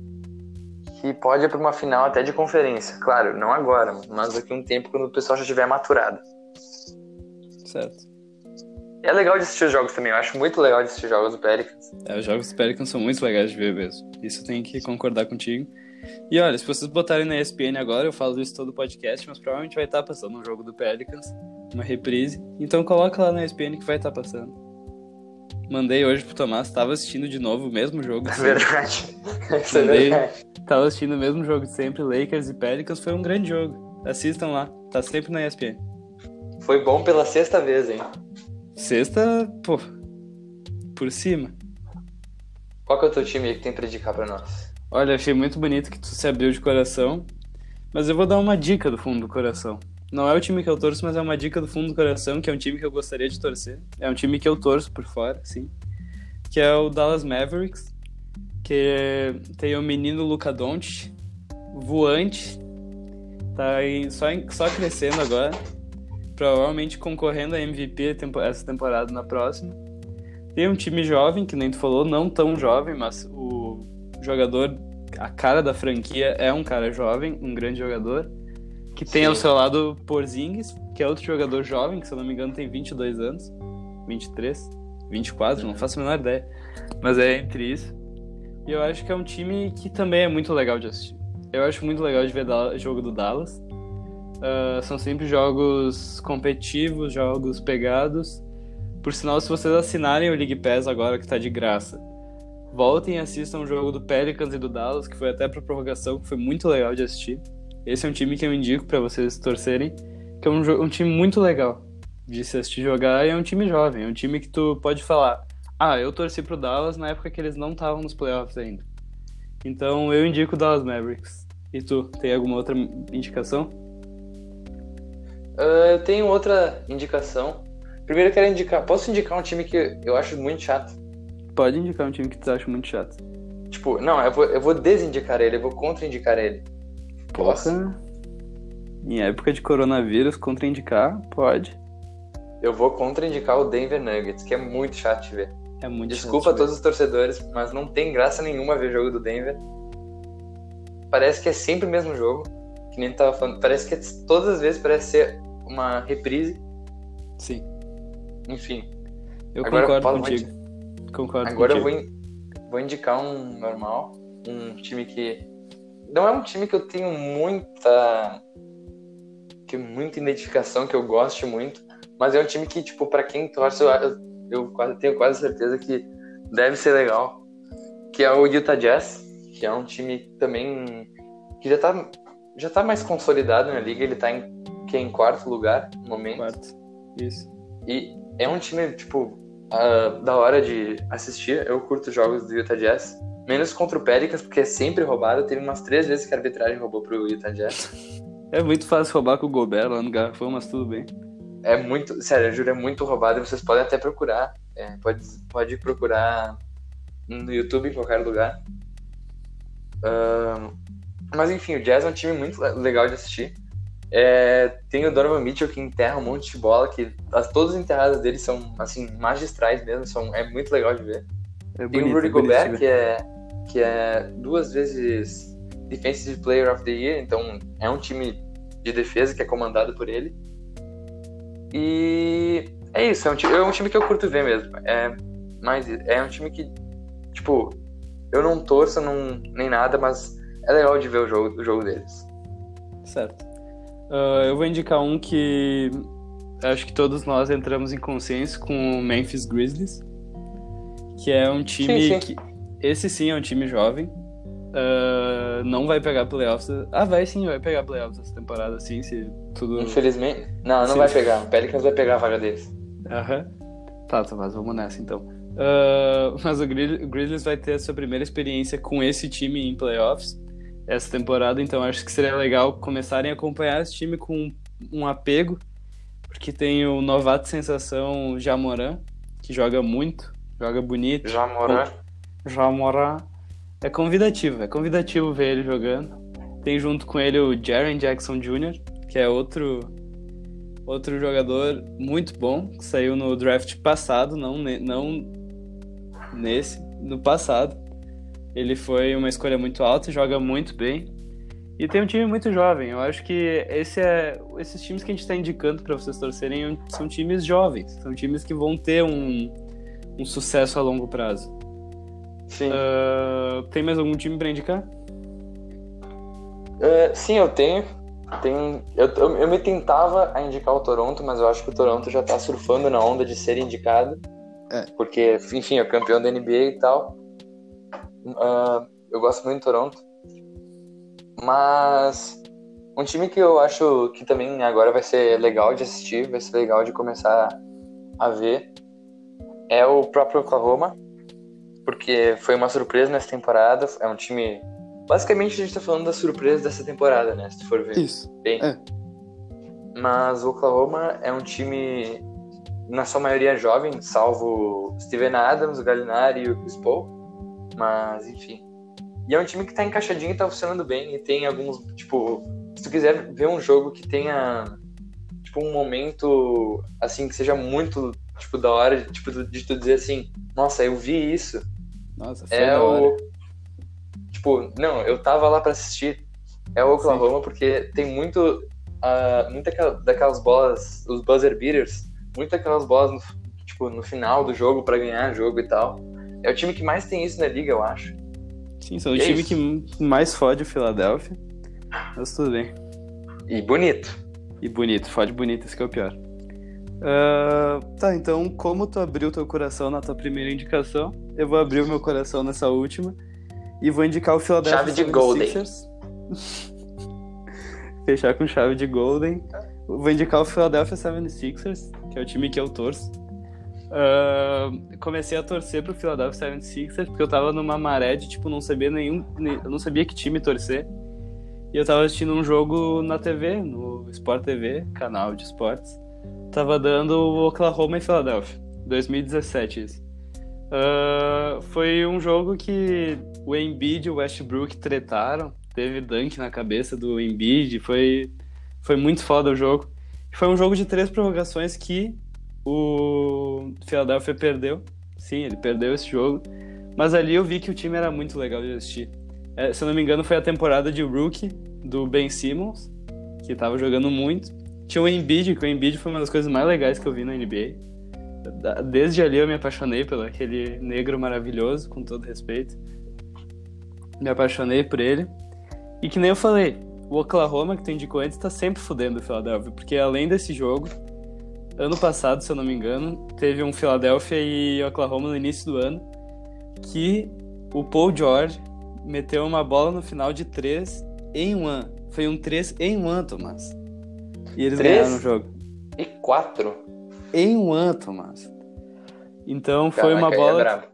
[SPEAKER 1] que pode ir para uma final até de conferência. Claro, não agora, mas daqui a um tempo quando o pessoal já estiver maturado.
[SPEAKER 2] Certo.
[SPEAKER 1] É legal de assistir os jogos também, eu acho muito legal de assistir os jogos do Pelicans.
[SPEAKER 2] É, os jogos do Pelicans são muito legais de ver mesmo. Isso eu tenho que concordar contigo. E olha, se vocês botarem na ESPN agora, eu falo isso todo o podcast, mas provavelmente vai estar passando um jogo do Pelicans, uma reprise. Então coloca lá na ESPN que vai estar passando. Mandei hoje pro Tomás, tava assistindo de novo o mesmo jogo.
[SPEAKER 1] É verdade.
[SPEAKER 2] É verdade. Tava assistindo o mesmo jogo de sempre, Lakers e Pelicans, foi um grande jogo. Assistam lá, tá sempre na ESPN.
[SPEAKER 1] Foi bom pela sexta vez, hein?
[SPEAKER 2] Sexta, pô, por cima.
[SPEAKER 1] Qual que é o teu time que tem pra indicar pra nós?
[SPEAKER 2] Olha, achei muito bonito que tu se abriu de coração, mas eu vou dar uma dica do fundo do coração. Não é o time que eu torço, mas é uma dica do fundo do coração, que é um time que eu gostaria de torcer. É um time que eu torço por fora, sim. Que é o Dallas Mavericks que tem o menino Luca Doncic, voante, tá aí só, só crescendo agora, provavelmente concorrendo a MVP essa temporada na próxima. Tem um time jovem, que nem tu falou, não tão jovem, mas o jogador, a cara da franquia é um cara jovem, um grande jogador, que tem Sim. ao seu lado Porzingis, que é outro jogador jovem, que se eu não me engano tem 22 anos, 23, 24, não faço a menor ideia, mas é entre isso. E eu acho que é um time que também é muito legal de assistir. Eu acho muito legal de ver o jogo do Dallas. Uh, são sempre jogos competitivos, jogos pegados. Por sinal, se vocês assinarem o League Pass agora, que está de graça, voltem e assistam o jogo do Pelicans e do Dallas, que foi até para prorrogação, que foi muito legal de assistir. Esse é um time que eu indico para vocês torcerem, que é um, um time muito legal de se assistir jogar e é um time jovem, é um time que tu pode falar, ah, eu torci pro Dallas na época que eles não estavam nos playoffs ainda. Então eu indico o Dallas Mavericks. E tu, tem alguma outra indicação?
[SPEAKER 1] Uh, eu tenho outra indicação. Primeiro eu quero indicar. Posso indicar um time que eu acho muito chato?
[SPEAKER 2] Pode indicar um time que tu acha muito chato.
[SPEAKER 1] Tipo, não, eu vou, eu vou desindicar ele, eu vou contraindicar ele.
[SPEAKER 2] Posso? Porra. Em época de coronavírus, contraindicar? Pode.
[SPEAKER 1] Eu vou contraindicar o Denver Nuggets, que é muito chato de ver.
[SPEAKER 2] É muito
[SPEAKER 1] Desculpa a todos os torcedores, mas não tem graça nenhuma ver jogo do Denver. Parece que é sempre o mesmo jogo, que nem tava falando. Parece que todas as vezes parece ser uma reprise.
[SPEAKER 2] Sim.
[SPEAKER 1] Enfim.
[SPEAKER 2] Eu Agora, concordo Paulo, contigo. Concordo
[SPEAKER 1] Agora
[SPEAKER 2] contigo.
[SPEAKER 1] eu vou, in... vou indicar um normal, um time que não é um time que eu tenho muita que muita identificação, que eu gosto muito, mas é um time que tipo para quem torce eu, eu quase, tenho quase certeza que deve ser legal, que é o Utah Jazz, que é um time também que já tá, já tá mais consolidado na liga, ele tá em que é em quarto lugar no momento.
[SPEAKER 2] Quarto. Isso.
[SPEAKER 1] E é um time, tipo, uh, da hora de assistir. Eu curto jogos do Utah Jazz. Menos contra o Pelicans, porque é sempre roubado. Teve umas três vezes que a arbitragem roubou pro Utah Jazz.
[SPEAKER 2] É muito fácil roubar com o Gobert lá no garrafão, mas tudo bem.
[SPEAKER 1] É muito, sério, eu juro, é muito roubado e vocês podem até procurar. É, pode, pode procurar no YouTube, em qualquer lugar. Uh, mas enfim, o Jazz é um time muito legal de assistir. É, tem o Donovan Mitchell que enterra um monte de bola, que as, todas as enterradas dele são assim magistrais mesmo, são, é muito legal de ver. É bonito, tem o Rudy é Gobert, que é, que é duas vezes Defensive Player of the Year, então é um time de defesa que é comandado por ele. E é isso, é um time, é um time que eu curto ver mesmo. É, mas é um time que, tipo, eu não torço não, nem nada, mas é legal de ver o jogo, o jogo deles.
[SPEAKER 2] Certo. Uh, eu vou indicar um que acho que todos nós entramos em consenso com o Memphis Grizzlies, que é um time sim, sim. que. Esse sim é um time jovem, Uh, não vai pegar playoffs. Ah, vai sim, vai pegar playoffs essa temporada, sim, se tudo.
[SPEAKER 1] Infelizmente. Não, não se... vai pegar. O Pelicans vai pegar a vaga deles.
[SPEAKER 2] Aham. Tá, tá, mas vamos nessa então. Uh, mas o Grizzlies vai ter a sua primeira experiência com esse time em playoffs essa temporada, então acho que seria legal começarem a acompanhar esse time com um apego, porque tem o novato sensação Jamoran, que joga muito, joga bonito.
[SPEAKER 1] Jamoran.
[SPEAKER 2] Jamoran é convidativo, é convidativo ver ele jogando. Tem junto com ele o Jaren Jackson Jr., que é outro outro jogador muito bom, que saiu no draft passado, não, não nesse, no passado. Ele foi uma escolha muito alta, joga muito bem. E tem um time muito jovem. Eu acho que esse é, esses times que a gente está indicando para vocês torcerem são times jovens. São times que vão ter um, um sucesso a longo prazo.
[SPEAKER 1] Sim.
[SPEAKER 2] Uh, tem mais algum time para indicar?
[SPEAKER 1] Uh, sim, eu tenho. Tem, eu, eu, eu, me tentava a indicar o Toronto, mas eu acho que o Toronto já tá surfando na onda de ser indicado. É. Porque, enfim, é campeão da NBA e tal. Uh, eu gosto muito do Toronto. Mas um time que eu acho que também agora vai ser legal de assistir, vai ser legal de começar a ver, é o próprio Oklahoma porque foi uma surpresa nessa temporada. É um time. Basicamente, a gente tá falando da surpresa dessa temporada, né? Se tu for ver.
[SPEAKER 2] Isso.
[SPEAKER 1] Bem.
[SPEAKER 2] É.
[SPEAKER 1] Mas o Oklahoma é um time, na sua maioria, jovem, salvo Steven Adams, o Gallinari e o Chris Paul. Mas, enfim. E é um time que tá encaixadinho e tá funcionando bem. E tem alguns, tipo, se tu quiser ver um jogo que tenha, tipo, um momento, assim, que seja muito, tipo, da hora, tipo, de tu dizer assim, nossa, eu vi isso.
[SPEAKER 2] Nossa, foi é o.
[SPEAKER 1] Tipo, não, eu tava lá para assistir. É o Oklahoma, Sim. porque tem muito. Uh, muita daquelas bolas, os buzzer beaters, muitas daquelas bolas no, tipo, no final do jogo para ganhar jogo e tal. É o time que mais tem isso na liga, eu acho.
[SPEAKER 2] Sim, são o é time isso. que mais fode o Philadelphia. Mas tudo bem.
[SPEAKER 1] E bonito.
[SPEAKER 2] E bonito, fode bonito, esse que é o pior. Uh, tá, então, como tu abriu teu coração na tua primeira indicação, eu vou abrir o meu coração nessa última e vou indicar o Philadelphia
[SPEAKER 1] Chave de Golden.
[SPEAKER 2] Fechar com chave de Golden. Vou indicar o Philadelphia 76ers, que é o time que eu torço. Uh, comecei a torcer pro Philadelphia 76ers porque eu tava numa maré de, tipo, não sabia nenhum... Eu não sabia que time torcer. E eu tava assistindo um jogo na TV, no Sport TV, canal de esportes. Tava dando Oklahoma e Philadelphia. 2017 isso. Uh, foi um jogo que o Embiid e o Westbrook tretaram. Teve dunk na cabeça do Embiid. Foi, foi muito foda o jogo. Foi um jogo de três prorrogações que o Philadelphia perdeu. Sim, ele perdeu esse jogo. Mas ali eu vi que o time era muito legal de assistir. É, se eu não me engano, foi a temporada de rookie do Ben Simmons, que tava jogando muito. Tinha o Embiid, que o Embiid foi uma das coisas mais legais que eu vi na NBA. Desde ali eu me apaixonei pelo aquele negro maravilhoso, com todo respeito. Me apaixonei por ele. E que nem eu falei, o Oklahoma, que tu indicou antes, tá sempre fudendo o Philadelphia. Porque além desse jogo, ano passado, se eu não me engano, teve um Philadelphia e Oklahoma no início do ano, que o Paul George meteu uma bola no final de 3 em um ano. Foi um 3 em um ano, Tomás. E eles
[SPEAKER 1] Três?
[SPEAKER 2] ganharam o jogo.
[SPEAKER 1] E quatro.
[SPEAKER 2] Em um ano, Tomás. Então foi uma
[SPEAKER 1] Caraca, é
[SPEAKER 2] bola,
[SPEAKER 1] brabo.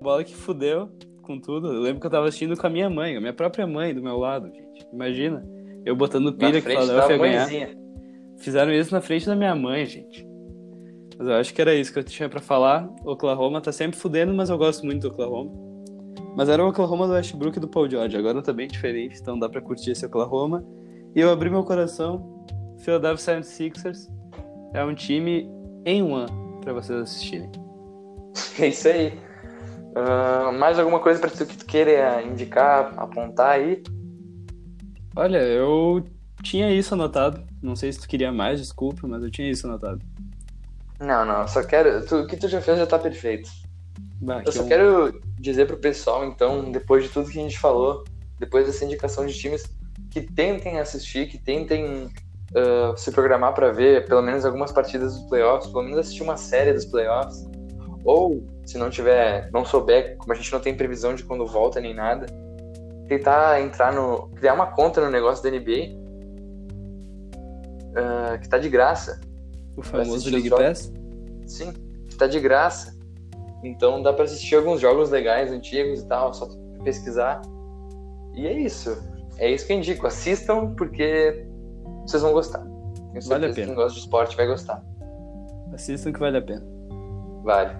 [SPEAKER 2] bola que fudeu com tudo. Eu lembro que eu tava assistindo com a minha mãe, a minha própria mãe do meu lado, gente. Imagina. Eu botando pilha que Philadelphia ia ganhar.
[SPEAKER 1] mãezinha.
[SPEAKER 2] Fizeram isso na frente da minha mãe, gente. Mas eu acho que era isso que eu tinha pra falar. Oklahoma tá sempre fudendo, mas eu gosto muito do Oklahoma. Mas era o Oklahoma do Westbrook e do Paul George. Agora tá bem diferente, então dá pra curtir esse Oklahoma. E eu abri meu coração. Philadelphia 76ers é um time em um ano pra vocês assistirem.
[SPEAKER 1] É isso aí. Ah, mais alguma coisa pra tu que tu queira indicar, apontar aí?
[SPEAKER 2] Olha, eu tinha isso anotado. Não sei se tu queria mais, desculpa, mas eu tinha isso anotado.
[SPEAKER 1] Não, não, só quero. tu- o que tu já fez já tá perfeito.
[SPEAKER 2] Bah,
[SPEAKER 1] Eu só
[SPEAKER 2] um-
[SPEAKER 1] quero dizer pro pessoal, então, depois de tudo que a gente falou, depois dessa indicação de times, que tentem assistir, que tentem ah, se programar pra ver pelo menos algumas partidas dos playoffs, pelo menos assistir uma série dos playoffs. Ou, se não tiver, não souber, como a gente não tem previsão de quando volta nem nada, tentar entrar no. criar uma conta no negócio da NBA. Ah, que tá de graça.
[SPEAKER 2] o famoso League
[SPEAKER 1] os jogos.
[SPEAKER 2] Pass.
[SPEAKER 1] Sim, tá de graça. Então dá pra assistir alguns jogos legais, antigos e tal, só pesquisar. E é isso. É isso que eu indico. Assistam porque vocês vão gostar. Tenho certeza
[SPEAKER 2] Vale a
[SPEAKER 1] que
[SPEAKER 2] pena.
[SPEAKER 1] quem gosta de esporte vai gostar.
[SPEAKER 2] Assistam que vale a pena.
[SPEAKER 1] Vale.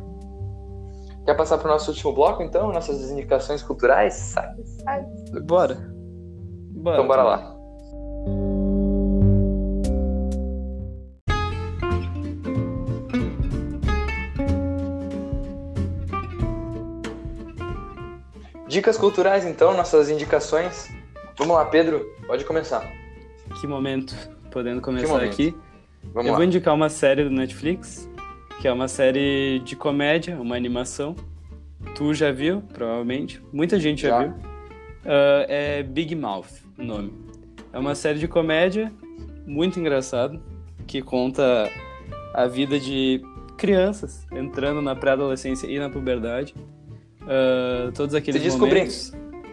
[SPEAKER 1] Quer passar pro nosso último bloco, então? Nossas indicações culturais? Sai, sai.
[SPEAKER 2] Bora. Bora.
[SPEAKER 1] Então bora lá. Dicas culturais, então, nossas indicações. Vamos lá, Pedro, pode começar.
[SPEAKER 2] Que momento. Podendo começar
[SPEAKER 1] momento?
[SPEAKER 2] aqui.
[SPEAKER 1] Vamos
[SPEAKER 2] eu
[SPEAKER 1] lá.
[SPEAKER 2] vou indicar uma série do Netflix, que é uma série de comédia, uma animação. Tu já viu, provavelmente. Muita gente já,
[SPEAKER 1] Já.
[SPEAKER 2] viu. Ah, é Big Mouth, o nome. É uma série de comédia muito engraçado, que conta a vida de crianças entrando na pré-adolescência e na puberdade. Ah, todos aqueles
[SPEAKER 1] Se descobrindo.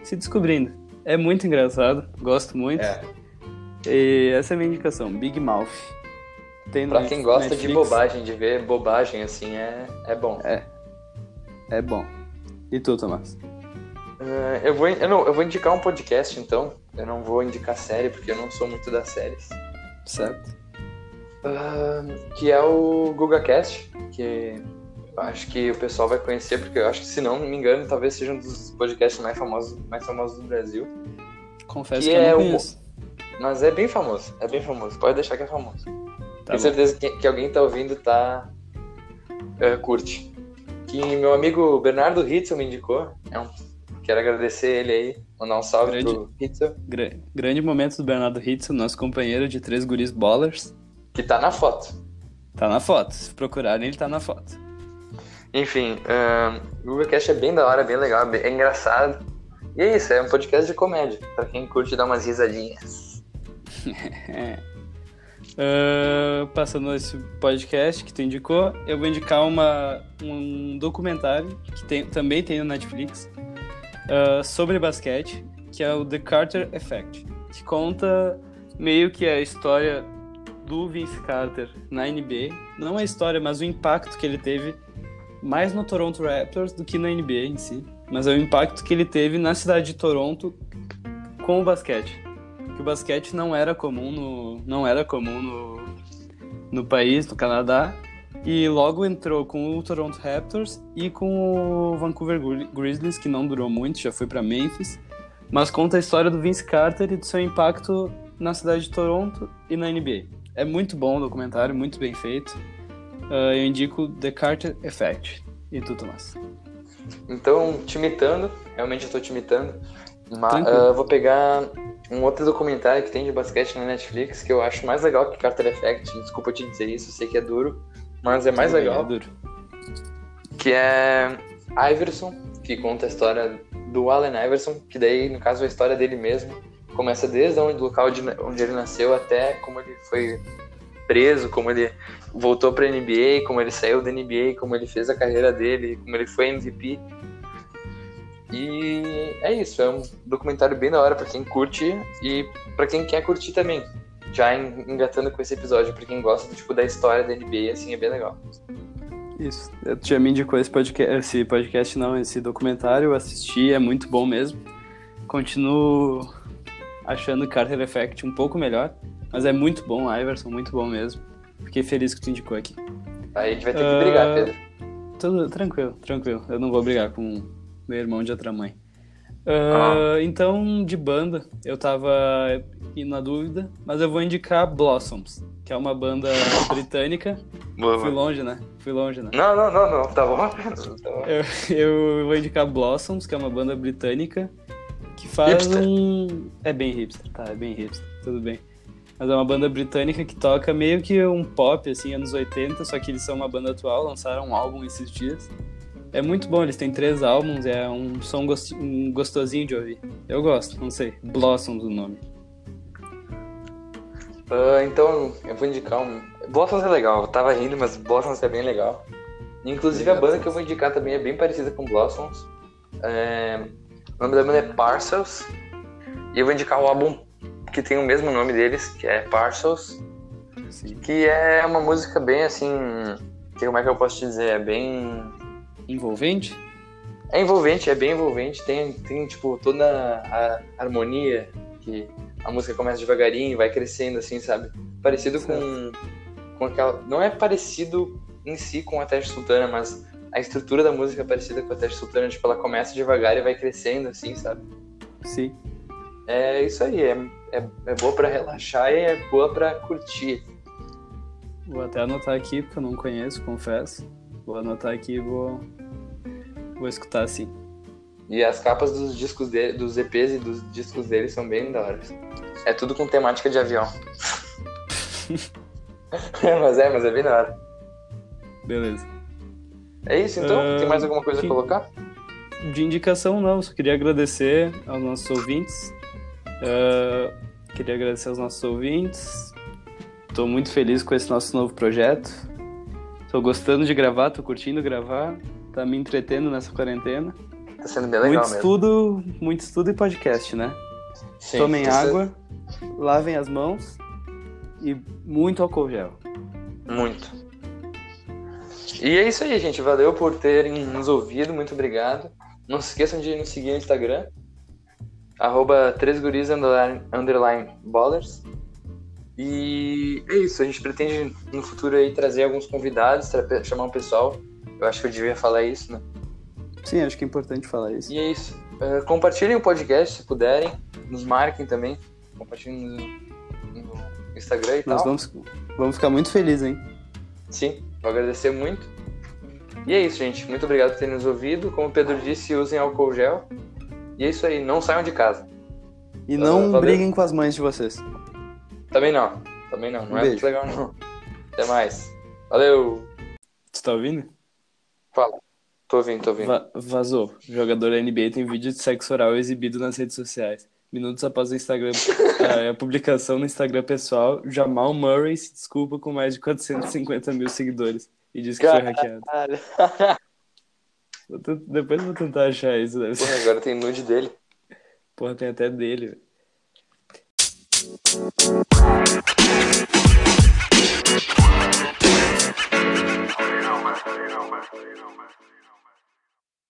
[SPEAKER 2] Se descobrindo. É muito engraçado, gosto muito.
[SPEAKER 1] É,
[SPEAKER 2] E essa é a minha indicação, Big Mouth. Tem
[SPEAKER 1] pra quem gosta de
[SPEAKER 2] Netflix.
[SPEAKER 1] bobagem, de ver bobagem assim, é, é bom.
[SPEAKER 2] É bom. E tu, Tomás?
[SPEAKER 1] Ah, eu, vou, eu, não, eu vou indicar um podcast, então. Eu não vou indicar série, porque eu não sou muito das séries.
[SPEAKER 2] Certo.
[SPEAKER 1] Ah, que é o GugaCast, que acho que o pessoal vai conhecer, porque eu acho que, se não me engano, talvez seja um dos podcasts mais famosos, mais famosos do Brasil.
[SPEAKER 2] Confesso
[SPEAKER 1] Que
[SPEAKER 2] que, eu
[SPEAKER 1] é
[SPEAKER 2] não
[SPEAKER 1] o-. Mas é bem famoso, é bem famoso. Pode deixar que é famoso.
[SPEAKER 2] Tá
[SPEAKER 1] Tenho
[SPEAKER 2] bom.
[SPEAKER 1] certeza que, que alguém tá ouvindo tá é, curte. Que meu amigo Bernardo Hitzel me indicou. É um- quero agradecer ele aí, mandar um salve
[SPEAKER 2] Grande.
[SPEAKER 1] pro Hitzel,
[SPEAKER 2] Gra- grande momento do Bernardo Hitz, nosso companheiro de três guris ballers.
[SPEAKER 1] que tá na foto.
[SPEAKER 2] Tá na foto. Se procurarem, ele tá na foto.
[SPEAKER 1] Enfim, ahn, o GugaCast é bem da hora, bem legal, é engraçado. E é isso, é um podcast de comédia, pra quem curte dar umas risadinhas.
[SPEAKER 2] Ah, passando esse podcast que tu indicou, eu vou indicar uma, um documentário que tem- também tem no Netflix ah, sobre basquete, que é o The Carter Effect, que conta meio que a história do Vince Carter na NBA. Não a história, mas o impacto que ele teve mais no Toronto Raptors do que na NBA em si. Mas é o impacto que ele teve na cidade de Toronto com o basquete que o basquete não era comum no não era comum no, no país, no Canadá, e logo entrou com o Toronto Raptors e com o Vancouver Gri- Grizzlies, que não durou muito, já foi para Memphis, mas conta a história do Vince Carter e do seu impacto na cidade de Toronto e na NBA. É muito bom o documentário, muito bem feito. Ah, eu indico The Carter Effect. E tu, Tomás?
[SPEAKER 1] Então, te imitando, realmente eu tô te imitando. Mas ah, vou pegar um outro documentário que tem de basquete na Netflix que eu acho mais legal que Carter Effect. Desculpa te dizer isso, eu sei que é duro, mas é mais
[SPEAKER 2] Também
[SPEAKER 1] legal.
[SPEAKER 2] É duro.
[SPEAKER 1] Que é Iverson, que conta a história do Allen Iverson, que daí, no caso, a história dele mesmo começa desde onde, do local de, onde ele nasceu até como ele foi preso, como ele voltou pra NBA, como ele saiu da NBA, como ele fez a carreira dele, como ele foi MVP. E é isso, é um documentário bem da hora pra quem curte e pra quem quer curtir também. já engatando com esse episódio, pra quem gosta tipo, da história da NBA, assim, é bem legal.
[SPEAKER 2] Isso. Eu já me indicou esse podcast, esse podcast, não, esse documentário, eu assisti, é muito bom mesmo. Continuo achando Carter Effect um pouco melhor, mas é muito bom, Iverson, muito bom mesmo. Fiquei feliz que tu indicou aqui.
[SPEAKER 1] Aí a gente vai ter que uh, brigar, Pedro.
[SPEAKER 2] Tudo tranquilo, tranquilo. Eu não vou brigar com meu irmão de outra mãe. Uh, ah. Então, de banda, eu tava indo na dúvida, mas eu vou indicar Blossoms, que é uma banda britânica. Boa, Fui longe, né? Fui longe, né?
[SPEAKER 1] Não, não, não, não, tá bom.
[SPEAKER 2] Eu, eu vou indicar Blossoms, que é uma banda britânica que faz hipster. um. É bem hipster, tá? É bem hipster, tudo bem. Mas é uma banda britânica que toca meio que um pop, assim, anos 80, só que eles são uma banda atual, lançaram um álbum esses dias. É muito bom, eles têm três álbuns, é um som gostosinho de ouvir. Eu gosto, não sei. Blossoms o nome.
[SPEAKER 1] Uh, então, eu vou indicar um. Blossoms é legal, eu tava rindo, mas Blossoms é bem legal. Inclusive, a banda que eu vou indicar também é bem parecida com Blossoms. É... O nome da banda é Parcels. E eu vou indicar o álbum que tem o mesmo nome deles, que é Parcels. Sim. Que é uma música bem assim. Que, como é que eu posso te dizer? É bem.
[SPEAKER 2] Envolvente?
[SPEAKER 1] É envolvente, é bem envolvente. Tem, tem tipo, toda a harmonia que a música começa devagarinho e vai crescendo, assim, sabe? Parecido com, com aquela. Não é parecido em si com a Teste Sultana, mas a estrutura da música é parecida com a Teste Sultana. Tipo, ela começa devagar e vai crescendo, assim, sabe?
[SPEAKER 2] Sim.
[SPEAKER 1] É isso aí, é, é, é boa para relaxar e é boa para curtir.
[SPEAKER 2] Vou até anotar aqui, porque eu não conheço, confesso. Vou anotar aqui e vou, vou escutar assim.
[SPEAKER 1] E as capas dos discos dele, dos EPs e dos discos dele são bem da hora. É tudo com temática de avião. mas é, mas é bem da hora.
[SPEAKER 2] Beleza.
[SPEAKER 1] É isso então? Uh, Tem mais alguma coisa que... a colocar?
[SPEAKER 2] De indicação não, só queria agradecer aos nossos ouvintes. Uh, queria agradecer aos nossos ouvintes. Estou muito feliz com esse nosso novo projeto. Estou gostando de gravar, estou curtindo gravar. Tá me entretendo nessa quarentena.
[SPEAKER 1] Tá sendo bem legal
[SPEAKER 2] muito mesmo. Estudo, muito estudo e podcast, né? Sim, Tomem água, lavem as mãos e muito álcool gel.
[SPEAKER 1] Muito. E é isso aí, gente. Valeu por terem nos ouvido. Muito obrigado. Não se esqueçam de nos seguir no Instagram. Arroba 3guris underline, underline ballers. E é isso. A gente pretende no futuro aí trazer alguns convidados, chamar um pessoal. Eu acho que eu devia falar isso, né?
[SPEAKER 2] Sim, acho que é importante falar isso.
[SPEAKER 1] E é isso. Uh, compartilhem o podcast se puderem. Nos marquem também. Compartilhem no, no Instagram e
[SPEAKER 2] Nós
[SPEAKER 1] tal.
[SPEAKER 2] Vamos, vamos ficar muito felizes, hein?
[SPEAKER 1] Sim, vou agradecer muito. E é isso, gente. Muito obrigado por terem nos ouvido. Como o Pedro disse, usem álcool gel. E é isso aí. Não saiam de casa.
[SPEAKER 2] E não uh, briguem com as mães de vocês.
[SPEAKER 1] Também não. Também não. Não um é beijo. muito legal, não. Até mais. Valeu.
[SPEAKER 2] Tu tá ouvindo?
[SPEAKER 1] Fala. Tô ouvindo, tô ouvindo. Va
[SPEAKER 2] vazou. O jogador da NBA tem vídeo de sexo oral exibido nas redes sociais. Minutos após o Instagram, a, a, publicação no Instagram pessoal, Jamal Murray se desculpa com mais de 450 mil seguidores e diz que Caralho. foi hackeado. Vou depois vou tentar achar isso. Deve
[SPEAKER 1] Porra, agora tem nude dele.
[SPEAKER 2] Porra, tem até dele. Velho.